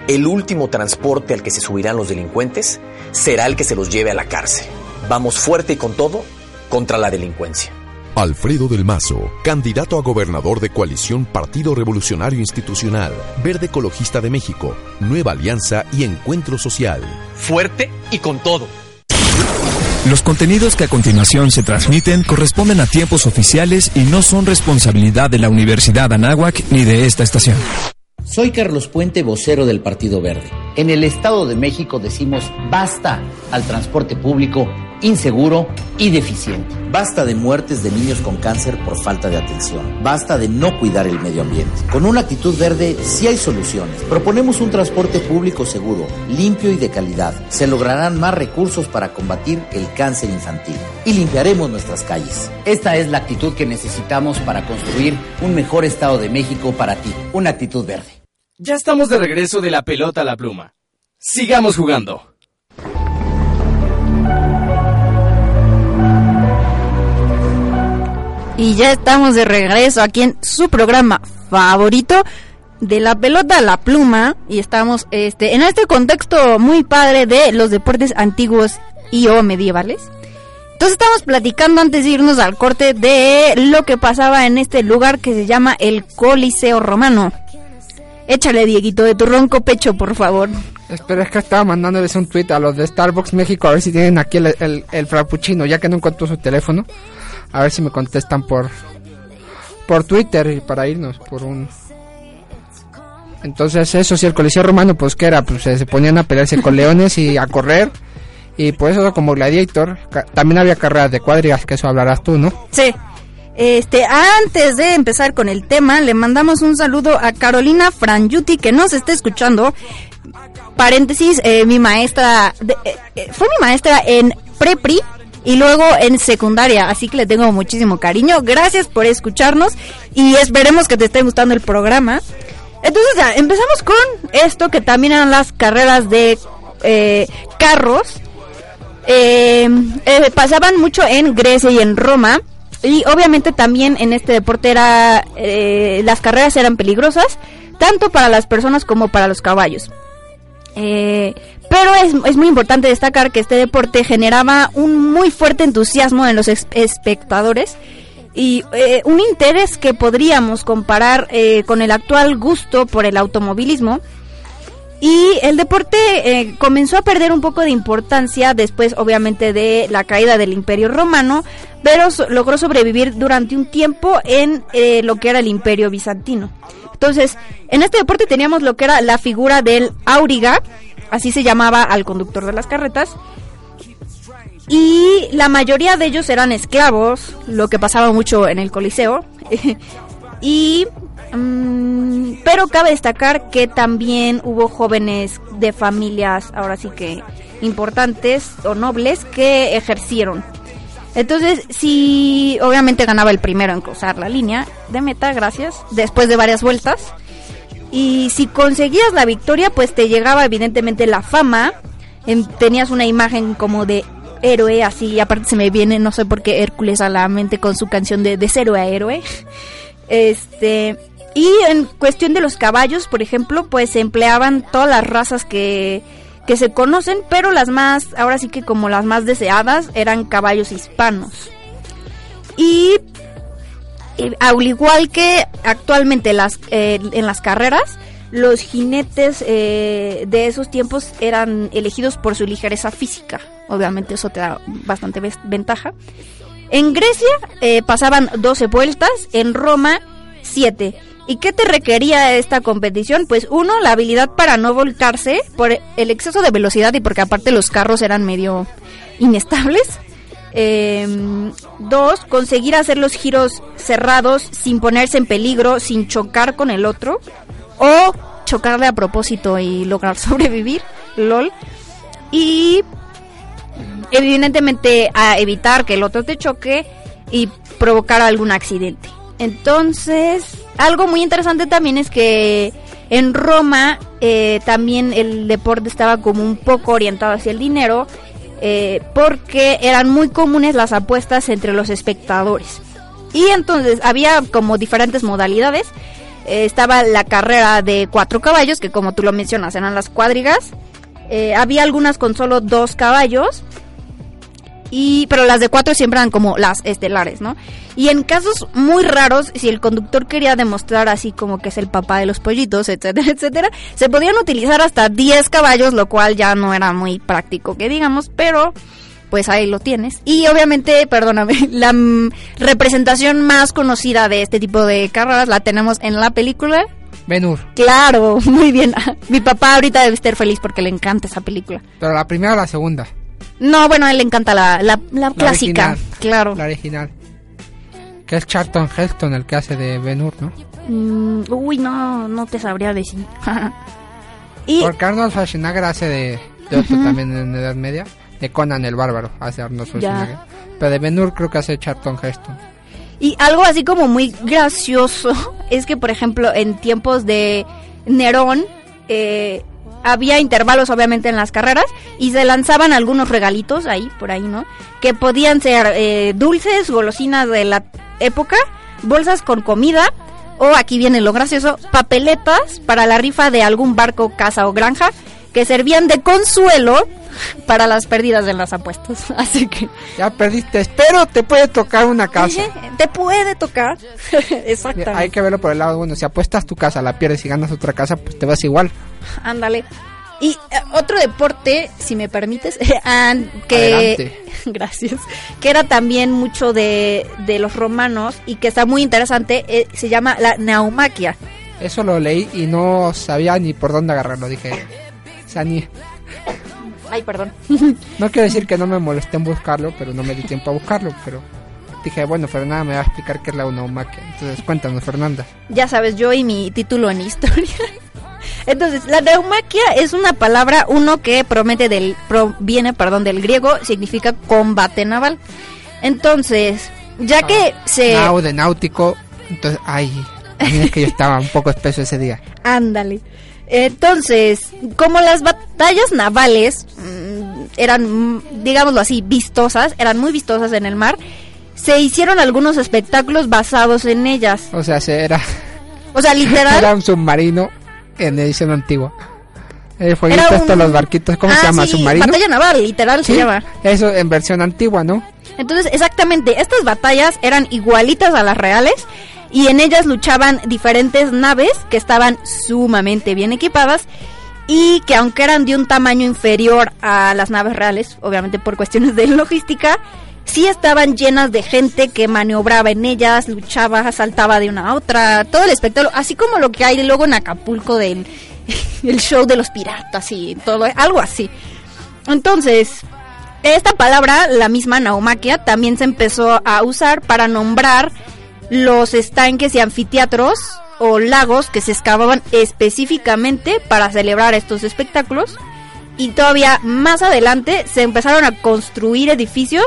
el último transporte al que se subirán los delincuentes será el que se los lleve a la cárcel. Vamos fuerte y con todo contra la delincuencia. Alfredo del Mazo, candidato a gobernador de coalición Partido Revolucionario Institucional, Verde Ecologista de México, Nueva Alianza y Encuentro Social. Fuerte y con todo. Los contenidos que a continuación se transmiten corresponden a tiempos oficiales y no son responsabilidad de la Universidad Anáhuac ni de esta estación. Soy Carlos Puente, vocero del Partido Verde. En el Estado de México decimos basta al transporte público inseguro y deficiente. Basta de muertes de niños con cáncer por falta de atención. Basta de no cuidar el medio ambiente. Con una actitud verde sí hay soluciones. Proponemos un transporte público seguro, limpio y de calidad. Se lograrán más recursos para combatir el cáncer infantil. Y limpiaremos nuestras calles. Esta es la actitud que necesitamos para construir un mejor Estado de México para ti. Una actitud verde. Ya estamos de regreso de la pelota a la pluma. Sigamos jugando. Y ya estamos de regreso aquí en su programa favorito de la pelota a la pluma y estamos este en este contexto muy padre de los deportes antiguos y o medievales. Entonces estamos platicando antes de irnos al corte de lo que pasaba en este lugar que se llama el Coliseo Romano. Échale, Dieguito, de tu ronco pecho, por favor. Espera, es que estaba mandándoles un tweet a los de Starbucks México a ver si tienen aquí el, el, el frappuccino, ya que no encontró su teléfono. A ver si me contestan por por Twitter y para irnos por un entonces eso sí el coliseo romano pues que era pues se ponían a pelearse con leones y a correr y por eso como gladiator también había carreras de cuadrigas que eso hablarás tú no Sí. Este, antes de empezar con el tema, le mandamos un saludo a Carolina Frangiuti que nos está escuchando. Paréntesis, eh, mi maestra, de- eh, eh, fue mi maestra en prepri y luego en secundaria, así que le tengo muchísimo cariño. Gracias por escucharnos y esperemos que te esté gustando el programa. Entonces ya, empezamos con esto que también eran las carreras de eh, carros. Eh, eh, pasaban mucho en Grecia y en Roma. Y obviamente también en este deporte era, eh, las carreras eran peligrosas, tanto para las personas como para los caballos. Pero es, es muy importante destacar que este deporte generaba un muy fuerte entusiasmo en los espectadores y eh, un interés que podríamos comparar eh, con el actual gusto por el automovilismo. Y el deporte eh, comenzó a perder un poco de importancia después, obviamente, de la caída del Imperio Romano, pero logró sobrevivir durante un tiempo en lo que era el Imperio Bizantino. Entonces, en este deporte teníamos lo que era la figura del auriga, así se llamaba al conductor de las carretas. Y la mayoría de ellos eran esclavos, lo que pasaba mucho en el Coliseo. y mm, pero cabe destacar que también hubo jóvenes de familias, ahora sí que importantes o nobles, que ejercieron. Entonces, si obviamente ganaba el primero en cruzar la línea de meta, gracias, después de varias vueltas. Y si conseguías la victoria, pues te llegaba evidentemente la fama. En- tenías una imagen como de héroe, así, aparte se me viene, no sé por qué Hércules a la mente con su canción de, de cero a héroe. Este, y en cuestión de los caballos, por ejemplo, pues se empleaban todas las razas que, que se conocen, pero las más, ahora sí que como las más deseadas, eran caballos hispanos. Y al igual que actualmente las, eh, en las carreras, los jinetes eh, de esos tiempos eran elegidos por su ligereza física. Obviamente eso te da bastante ventaja. En Grecia eh, pasaban 12 vueltas, en Roma 7. ¿Y qué te requería esta competición? Pues uno, la habilidad para no volcarse por el exceso de velocidad y porque aparte los carros eran medio inestables. Eh, dos, conseguir hacer los giros cerrados sin ponerse en peligro, sin chocar con el otro. O chocarle a propósito y lograr sobrevivir. LOL. Y evidentemente a evitar que el otro te choque y provocar algún accidente. Entonces, algo muy interesante también es que en Roma eh, también el deporte estaba como un poco orientado hacia el dinero eh, porque eran muy comunes las apuestas entre los espectadores. Y entonces había como diferentes modalidades. Eh, estaba la carrera de cuatro caballos, que como tú lo mencionas eran las cuadrigas. Eh, había algunas con solo dos caballos. Y, pero las de cuatro siempre eran como las estelares, ¿no? Y en casos muy raros, si el conductor quería demostrar así como que es el papá de los pollitos, etcétera, etcétera, se podían utilizar hasta 10 caballos, lo cual ya no era muy práctico que digamos, pero pues ahí lo tienes. Y obviamente, perdóname, la mm, representación más conocida de este tipo de carreras la tenemos en la película. Benur. Claro, muy bien. Mi papá ahorita debe estar feliz porque le encanta esa película. Pero la primera o la segunda. No, bueno, a él le encanta la, la, la La clásica. original. Claro. La original. Que es Charlton Heston el que hace de Benur, ¿no? Mm, uy, no, no te sabría decir. y Porque Arnold Schwarzenegger hace de, de otro también en Edad Media. De Conan el Bárbaro hace Arnold Schwarzenegger. Pero de Benur creo que hace Charlton Heston. Y algo así como muy gracioso es que, por ejemplo, en tiempos de Nerón, eh, había intervalos obviamente en las carreras y se lanzaban algunos regalitos ahí, por ahí, ¿no? Que podían ser eh, dulces, golosinas de la época, bolsas con comida o, aquí viene lo gracioso, papeletas para la rifa de algún barco, casa o granja que servían de consuelo para las pérdidas de las apuestas. Así que... Ya perdiste, pero te puede tocar una casa. Te puede tocar. Exactamente. Hay que verlo por el lado bueno. Si apuestas tu casa, la pierdes y ganas otra casa, pues te vas igual. Ándale. Y eh, otro deporte, si me permites, que gracias, que era también mucho de, de los romanos y que está muy interesante, eh, se llama la naumaquia. Eso lo leí y no sabía ni por dónde agarrarlo. Dije, o sea, ni... Ay, perdón. No quiero decir que no me molesté en buscarlo, pero no me di tiempo a buscarlo. Pero dije, bueno, Fernanda me va a explicar qué es la naumaquia. Entonces, cuéntanos, Fernanda. Ya sabes, yo y mi título en historia. Entonces, la naumaquia es una palabra, uno que promete del, proviene, perdón, del griego, significa combate naval. Entonces, ya que se... Nau de náutico. Entonces, ay, es que yo estaba un poco espeso ese día. Ándale. Entonces, como las batallas navales mm, eran, digámoslo así, vistosas, eran muy vistosas en el mar, se hicieron algunos espectáculos basados en ellas. O sea, se era, O sea, literal. era un submarino en edición antigua. El fueguito Era un- los barquitos, ¿cómo se Ah, llama? sí, ¿Submarino? Batalla naval, literal se llama. Eso en versión antigua, ¿no? Entonces, exactamente, estas batallas eran igualitas a las reales y en ellas luchaban diferentes naves que estaban sumamente bien equipadas y que aunque eran de un tamaño inferior a las naves reales, obviamente por cuestiones de logística, sí estaban llenas de gente que maniobraba en ellas, luchaba, saltaba de una a otra, todo el espectáculo, así como lo que hay luego en Acapulco del el show de los piratas y todo, algo así. Entonces, esta palabra, la misma naumaquia, también se empezó a usar para nombrar los estanques y anfiteatros o lagos que se excavaban específicamente para celebrar estos espectáculos. Y todavía más adelante se empezaron a construir edificios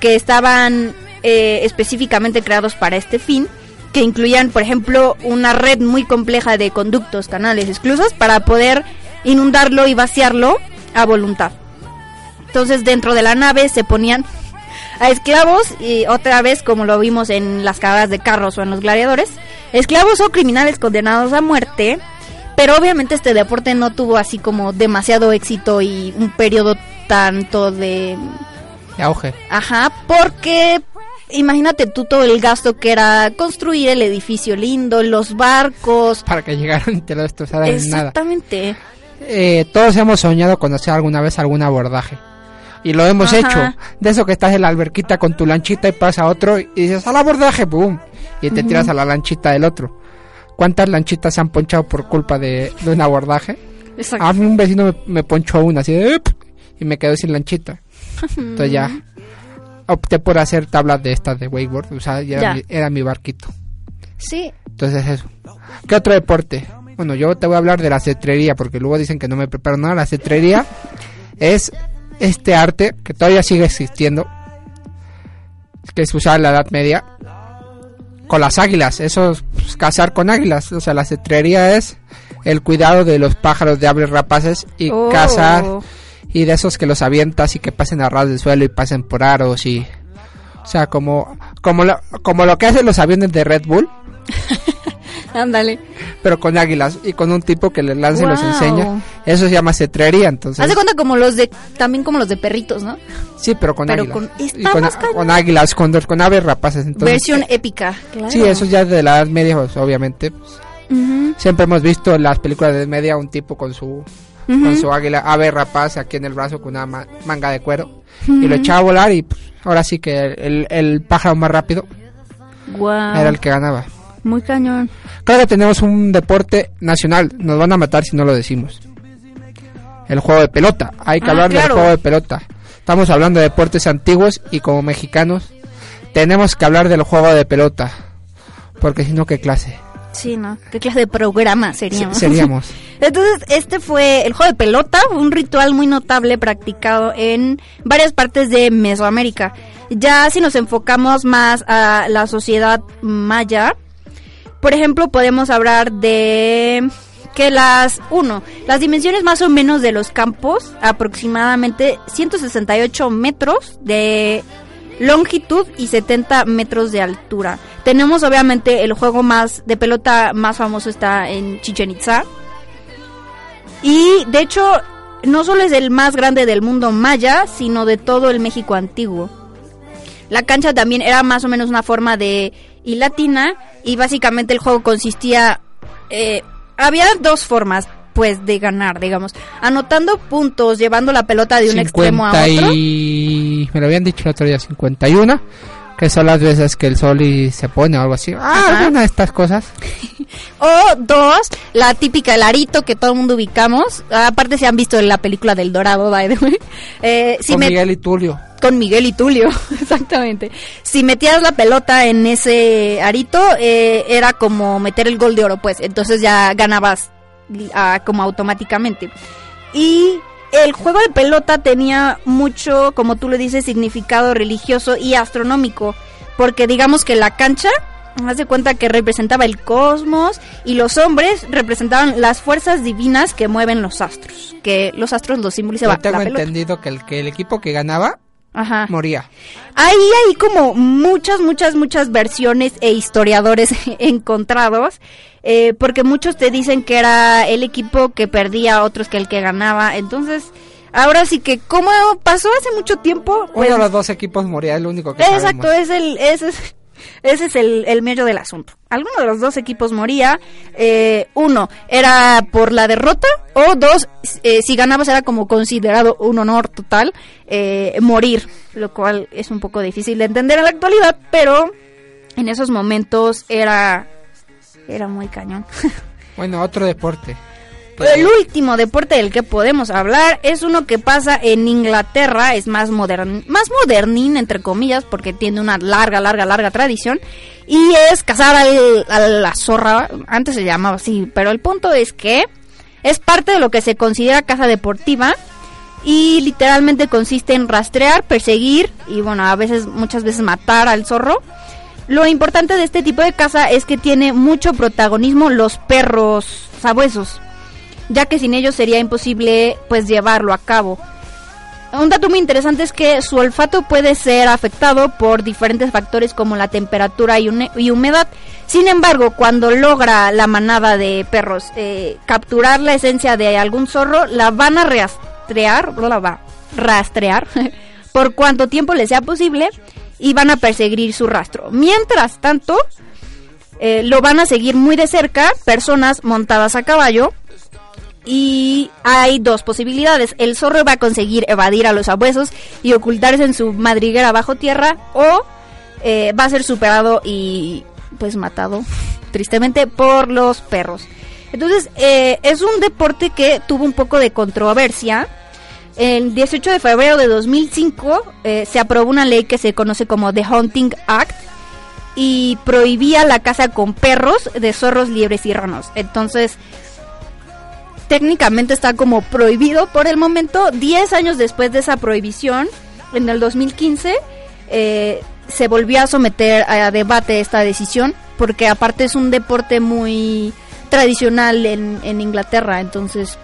que estaban eh, específicamente creados para este fin, que incluían, por ejemplo, una red muy compleja de conductos, canales, esclusas para poder inundarlo y vaciarlo a voluntad. Entonces dentro de la nave se ponían a esclavos y otra vez como lo vimos en las carreras de carros o en los gladiadores, esclavos o criminales condenados a muerte, pero obviamente este deporte no tuvo así como demasiado éxito y un periodo tanto de auge. Ajá, porque imagínate tú todo el gasto que era construir el edificio lindo, los barcos. Para que llegaran y te lo destrozaran en nada. Exactamente. Eh, todos hemos soñado con hacer alguna vez algún abordaje. Y lo hemos Ajá. hecho. De eso que estás en la alberquita con tu lanchita y pasa otro y dices al abordaje, ¡boom! Y te tiras a la lanchita del otro. ¿Cuántas lanchitas se han ponchado por culpa de, de un abordaje? Exacto. A mí un vecino me, me ponchó una así de, y me quedé sin lanchita. Entonces ya opté por hacer tablas de estas de wakeboard. O sea, ya, Ya. Era, mi, era mi barquito. Sí. Entonces eso. ¿Qué otro deporte? Bueno, yo te voy a hablar de la cetrería porque luego dicen que no me preparo nada. La cetrería es este arte que todavía sigue existiendo, que se usaba en la Edad Media, con las águilas. Eso es pues, cazar con águilas. O sea, la cetrería es el cuidado de los pájaros de aves rapaces y Oh. cazar y de esos que los avientas y que pasen a ras del suelo y pasen por aros y o sea como como lo, como lo que hacen los aviones de Red Bull Ándale. pero con águilas y con un tipo que les lanza y los Wow. enseña. Eso se llama cetrería, entonces. Haz de cuenta como los de también como los de perritos, ¿no? Sí, pero con Pero águilas. con- Y con, con águilas, con, con aves rapaces. Entonces, Versión épica. Claro. Sí, eso ya de la Edad Media, pues, obviamente. pues, Ujú. Siempre hemos visto en las películas de Media un tipo con su Con su águila ave rapaz aquí en el brazo con una ma- manga de cuero y lo echaba a volar y pues, ahora sí que el, el pájaro más rápido era el que ganaba. Muy cañón. Claro que tenemos un deporte nacional, nos van a matar si no lo decimos. El juego de pelota, hay que Ah, hablar claro. del juego de pelota. Estamos hablando de deportes antiguos y como mexicanos tenemos que hablar del juego de pelota. Porque si no, ¿qué clase? Sí, ¿no? ¿Qué clase de programa seríamos? Se- seríamos. Entonces, este fue el juego de pelota, un ritual muy notable practicado en varias partes de Mesoamérica. Ya si nos enfocamos más a la sociedad maya, por ejemplo, podemos hablar de que las, uno, las dimensiones más o menos de los campos, aproximadamente 168 metros de longitud y 70 metros de altura. Tenemos obviamente el juego más de pelota más famoso está en Chichen Itza. Y de hecho, no solo es el más grande del mundo maya, sino de todo el México antiguo. La cancha también era más o menos una forma de y latina y básicamente el juego consistía eh, había dos formas pues de ganar, digamos, anotando puntos, llevando la pelota de un extremo a 50 otro. y... Me lo habían dicho el otro día, 51. Que son las veces que el sol y se pone o algo así. Ah, alguna de estas cosas. O dos, la típica el arito que todo el mundo ubicamos. Aparte se han visto en la película del Dorado, by the way. Eh, si Con me- Miguel y Tulio. Con Miguel y Tulio, exactamente. Si metías la pelota en ese arito, eh, era como meter el gol de oro, pues. Entonces ya ganabas ah, como automáticamente. Y el juego de pelota tenía mucho, como tú lo dices, significado religioso y astronómico. Porque digamos que la cancha, haz de cuenta que representaba el cosmos y los hombres representaban las fuerzas divinas que mueven los astros. Que los astros los simbolizaba Yo tengo la entendido que el, que el equipo que ganaba Ajá. moría. Ahí hay como muchas, muchas, muchas versiones e historiadores encontrados, eh, porque muchos te dicen que era el equipo que perdía, otros que el que ganaba. Entonces, ahora sí que como pasó hace mucho tiempo, pues, Uno de los dos equipos moría, es lo único que exacto, sabemos. es el, es, es- Ese es el, el medio del asunto. Alguno de los dos equipos moría. Eh, uno era por la derrota o dos, eh, si ganabas era como considerado un honor total eh, morir, lo cual es un poco difícil de entender en la actualidad, pero en esos momentos era era muy cañón. Bueno, otro deporte. El último deporte del que podemos hablar es uno que pasa en Inglaterra, es más modern, más modernín entre comillas porque tiene una larga, larga, larga tradición y es cazar al- a la zorra, antes se llamaba así, pero el punto es que es parte de lo que se considera caza deportiva y literalmente consiste en rastrear, perseguir y bueno, a veces muchas veces matar al zorro. Lo importante de este tipo de caza es que tiene mucho protagonismo los perros sabuesos ya que sin ellos sería imposible pues llevarlo a cabo. Un dato muy interesante es que su olfato puede ser afectado por diferentes factores como la temperatura y, humedad. Sin embargo, cuando logra la manada de perros eh, capturar la esencia de algún zorro, la van a rastrear, la va rastrear por cuanto tiempo les sea posible y van a perseguir su rastro. Mientras tanto, eh, lo van a seguir muy de cerca personas montadas a caballo y hay dos posibilidades. El zorro va a conseguir evadir a los abuesos y ocultarse en su madriguera bajo tierra o eh, va a ser superado y pues matado tristemente por los perros. Entonces eh, es un deporte que tuvo un poco de controversia. El 18 de febrero de 2005 eh, se aprobó una ley que se conoce como The Hunting Act y prohibía la caza con perros de zorros, liebres y ranos. Entonces, técnicamente está como prohibido por el momento. 10 años después de esa prohibición, en el 2015, eh, se volvió a someter a debate esta decisión, porque aparte es un deporte muy tradicional en, en Inglaterra, entonces,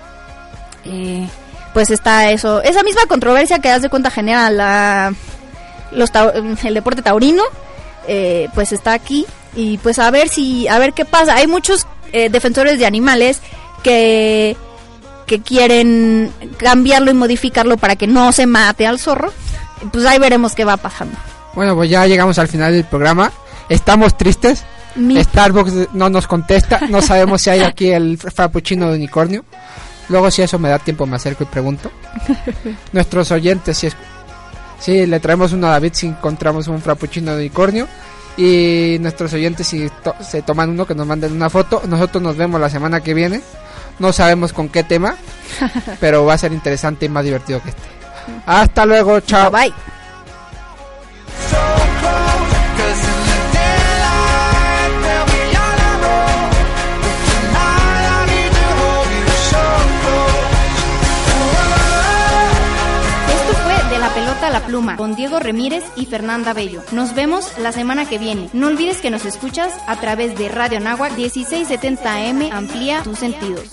eh, pues está eso, esa misma controversia que das de cuenta genera la, los tau- el deporte taurino, eh, pues está aquí y pues a ver si, a ver qué pasa. Hay muchos eh, defensores de animales que que quieren cambiarlo y modificarlo para que no se mate al zorro. Pues ahí veremos qué va pasando. Bueno, pues ya llegamos al final del programa. Estamos tristes. Mi- Starbucks no nos contesta. No sabemos si hay aquí el frappuccino de unicornio. Luego, si eso me da tiempo, me acerco y pregunto. Nuestros oyentes, si, es, si le traemos uno a David, si encontramos un frappuccino de unicornio. Y nuestros oyentes, si to- se toman uno, que nos manden una foto. Nosotros nos vemos la semana que viene. No sabemos con qué tema, pero va a ser interesante y más divertido que este. Hasta luego, chao. Bye. Con Diego Ramírez y Fernanda Bello. Nos vemos la semana que viene. No olvides que nos escuchas a través de Radio Nahua 1670 AM. Amplía tus sentidos.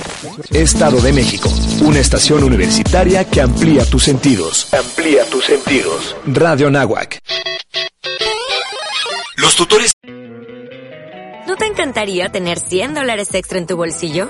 Estado de México. Una estación universitaria que amplía tus sentidos. Amplía tus sentidos. Radio Anáhuac. Los tutores. ¿No te encantaría tener 100 dólares extra en tu bolsillo?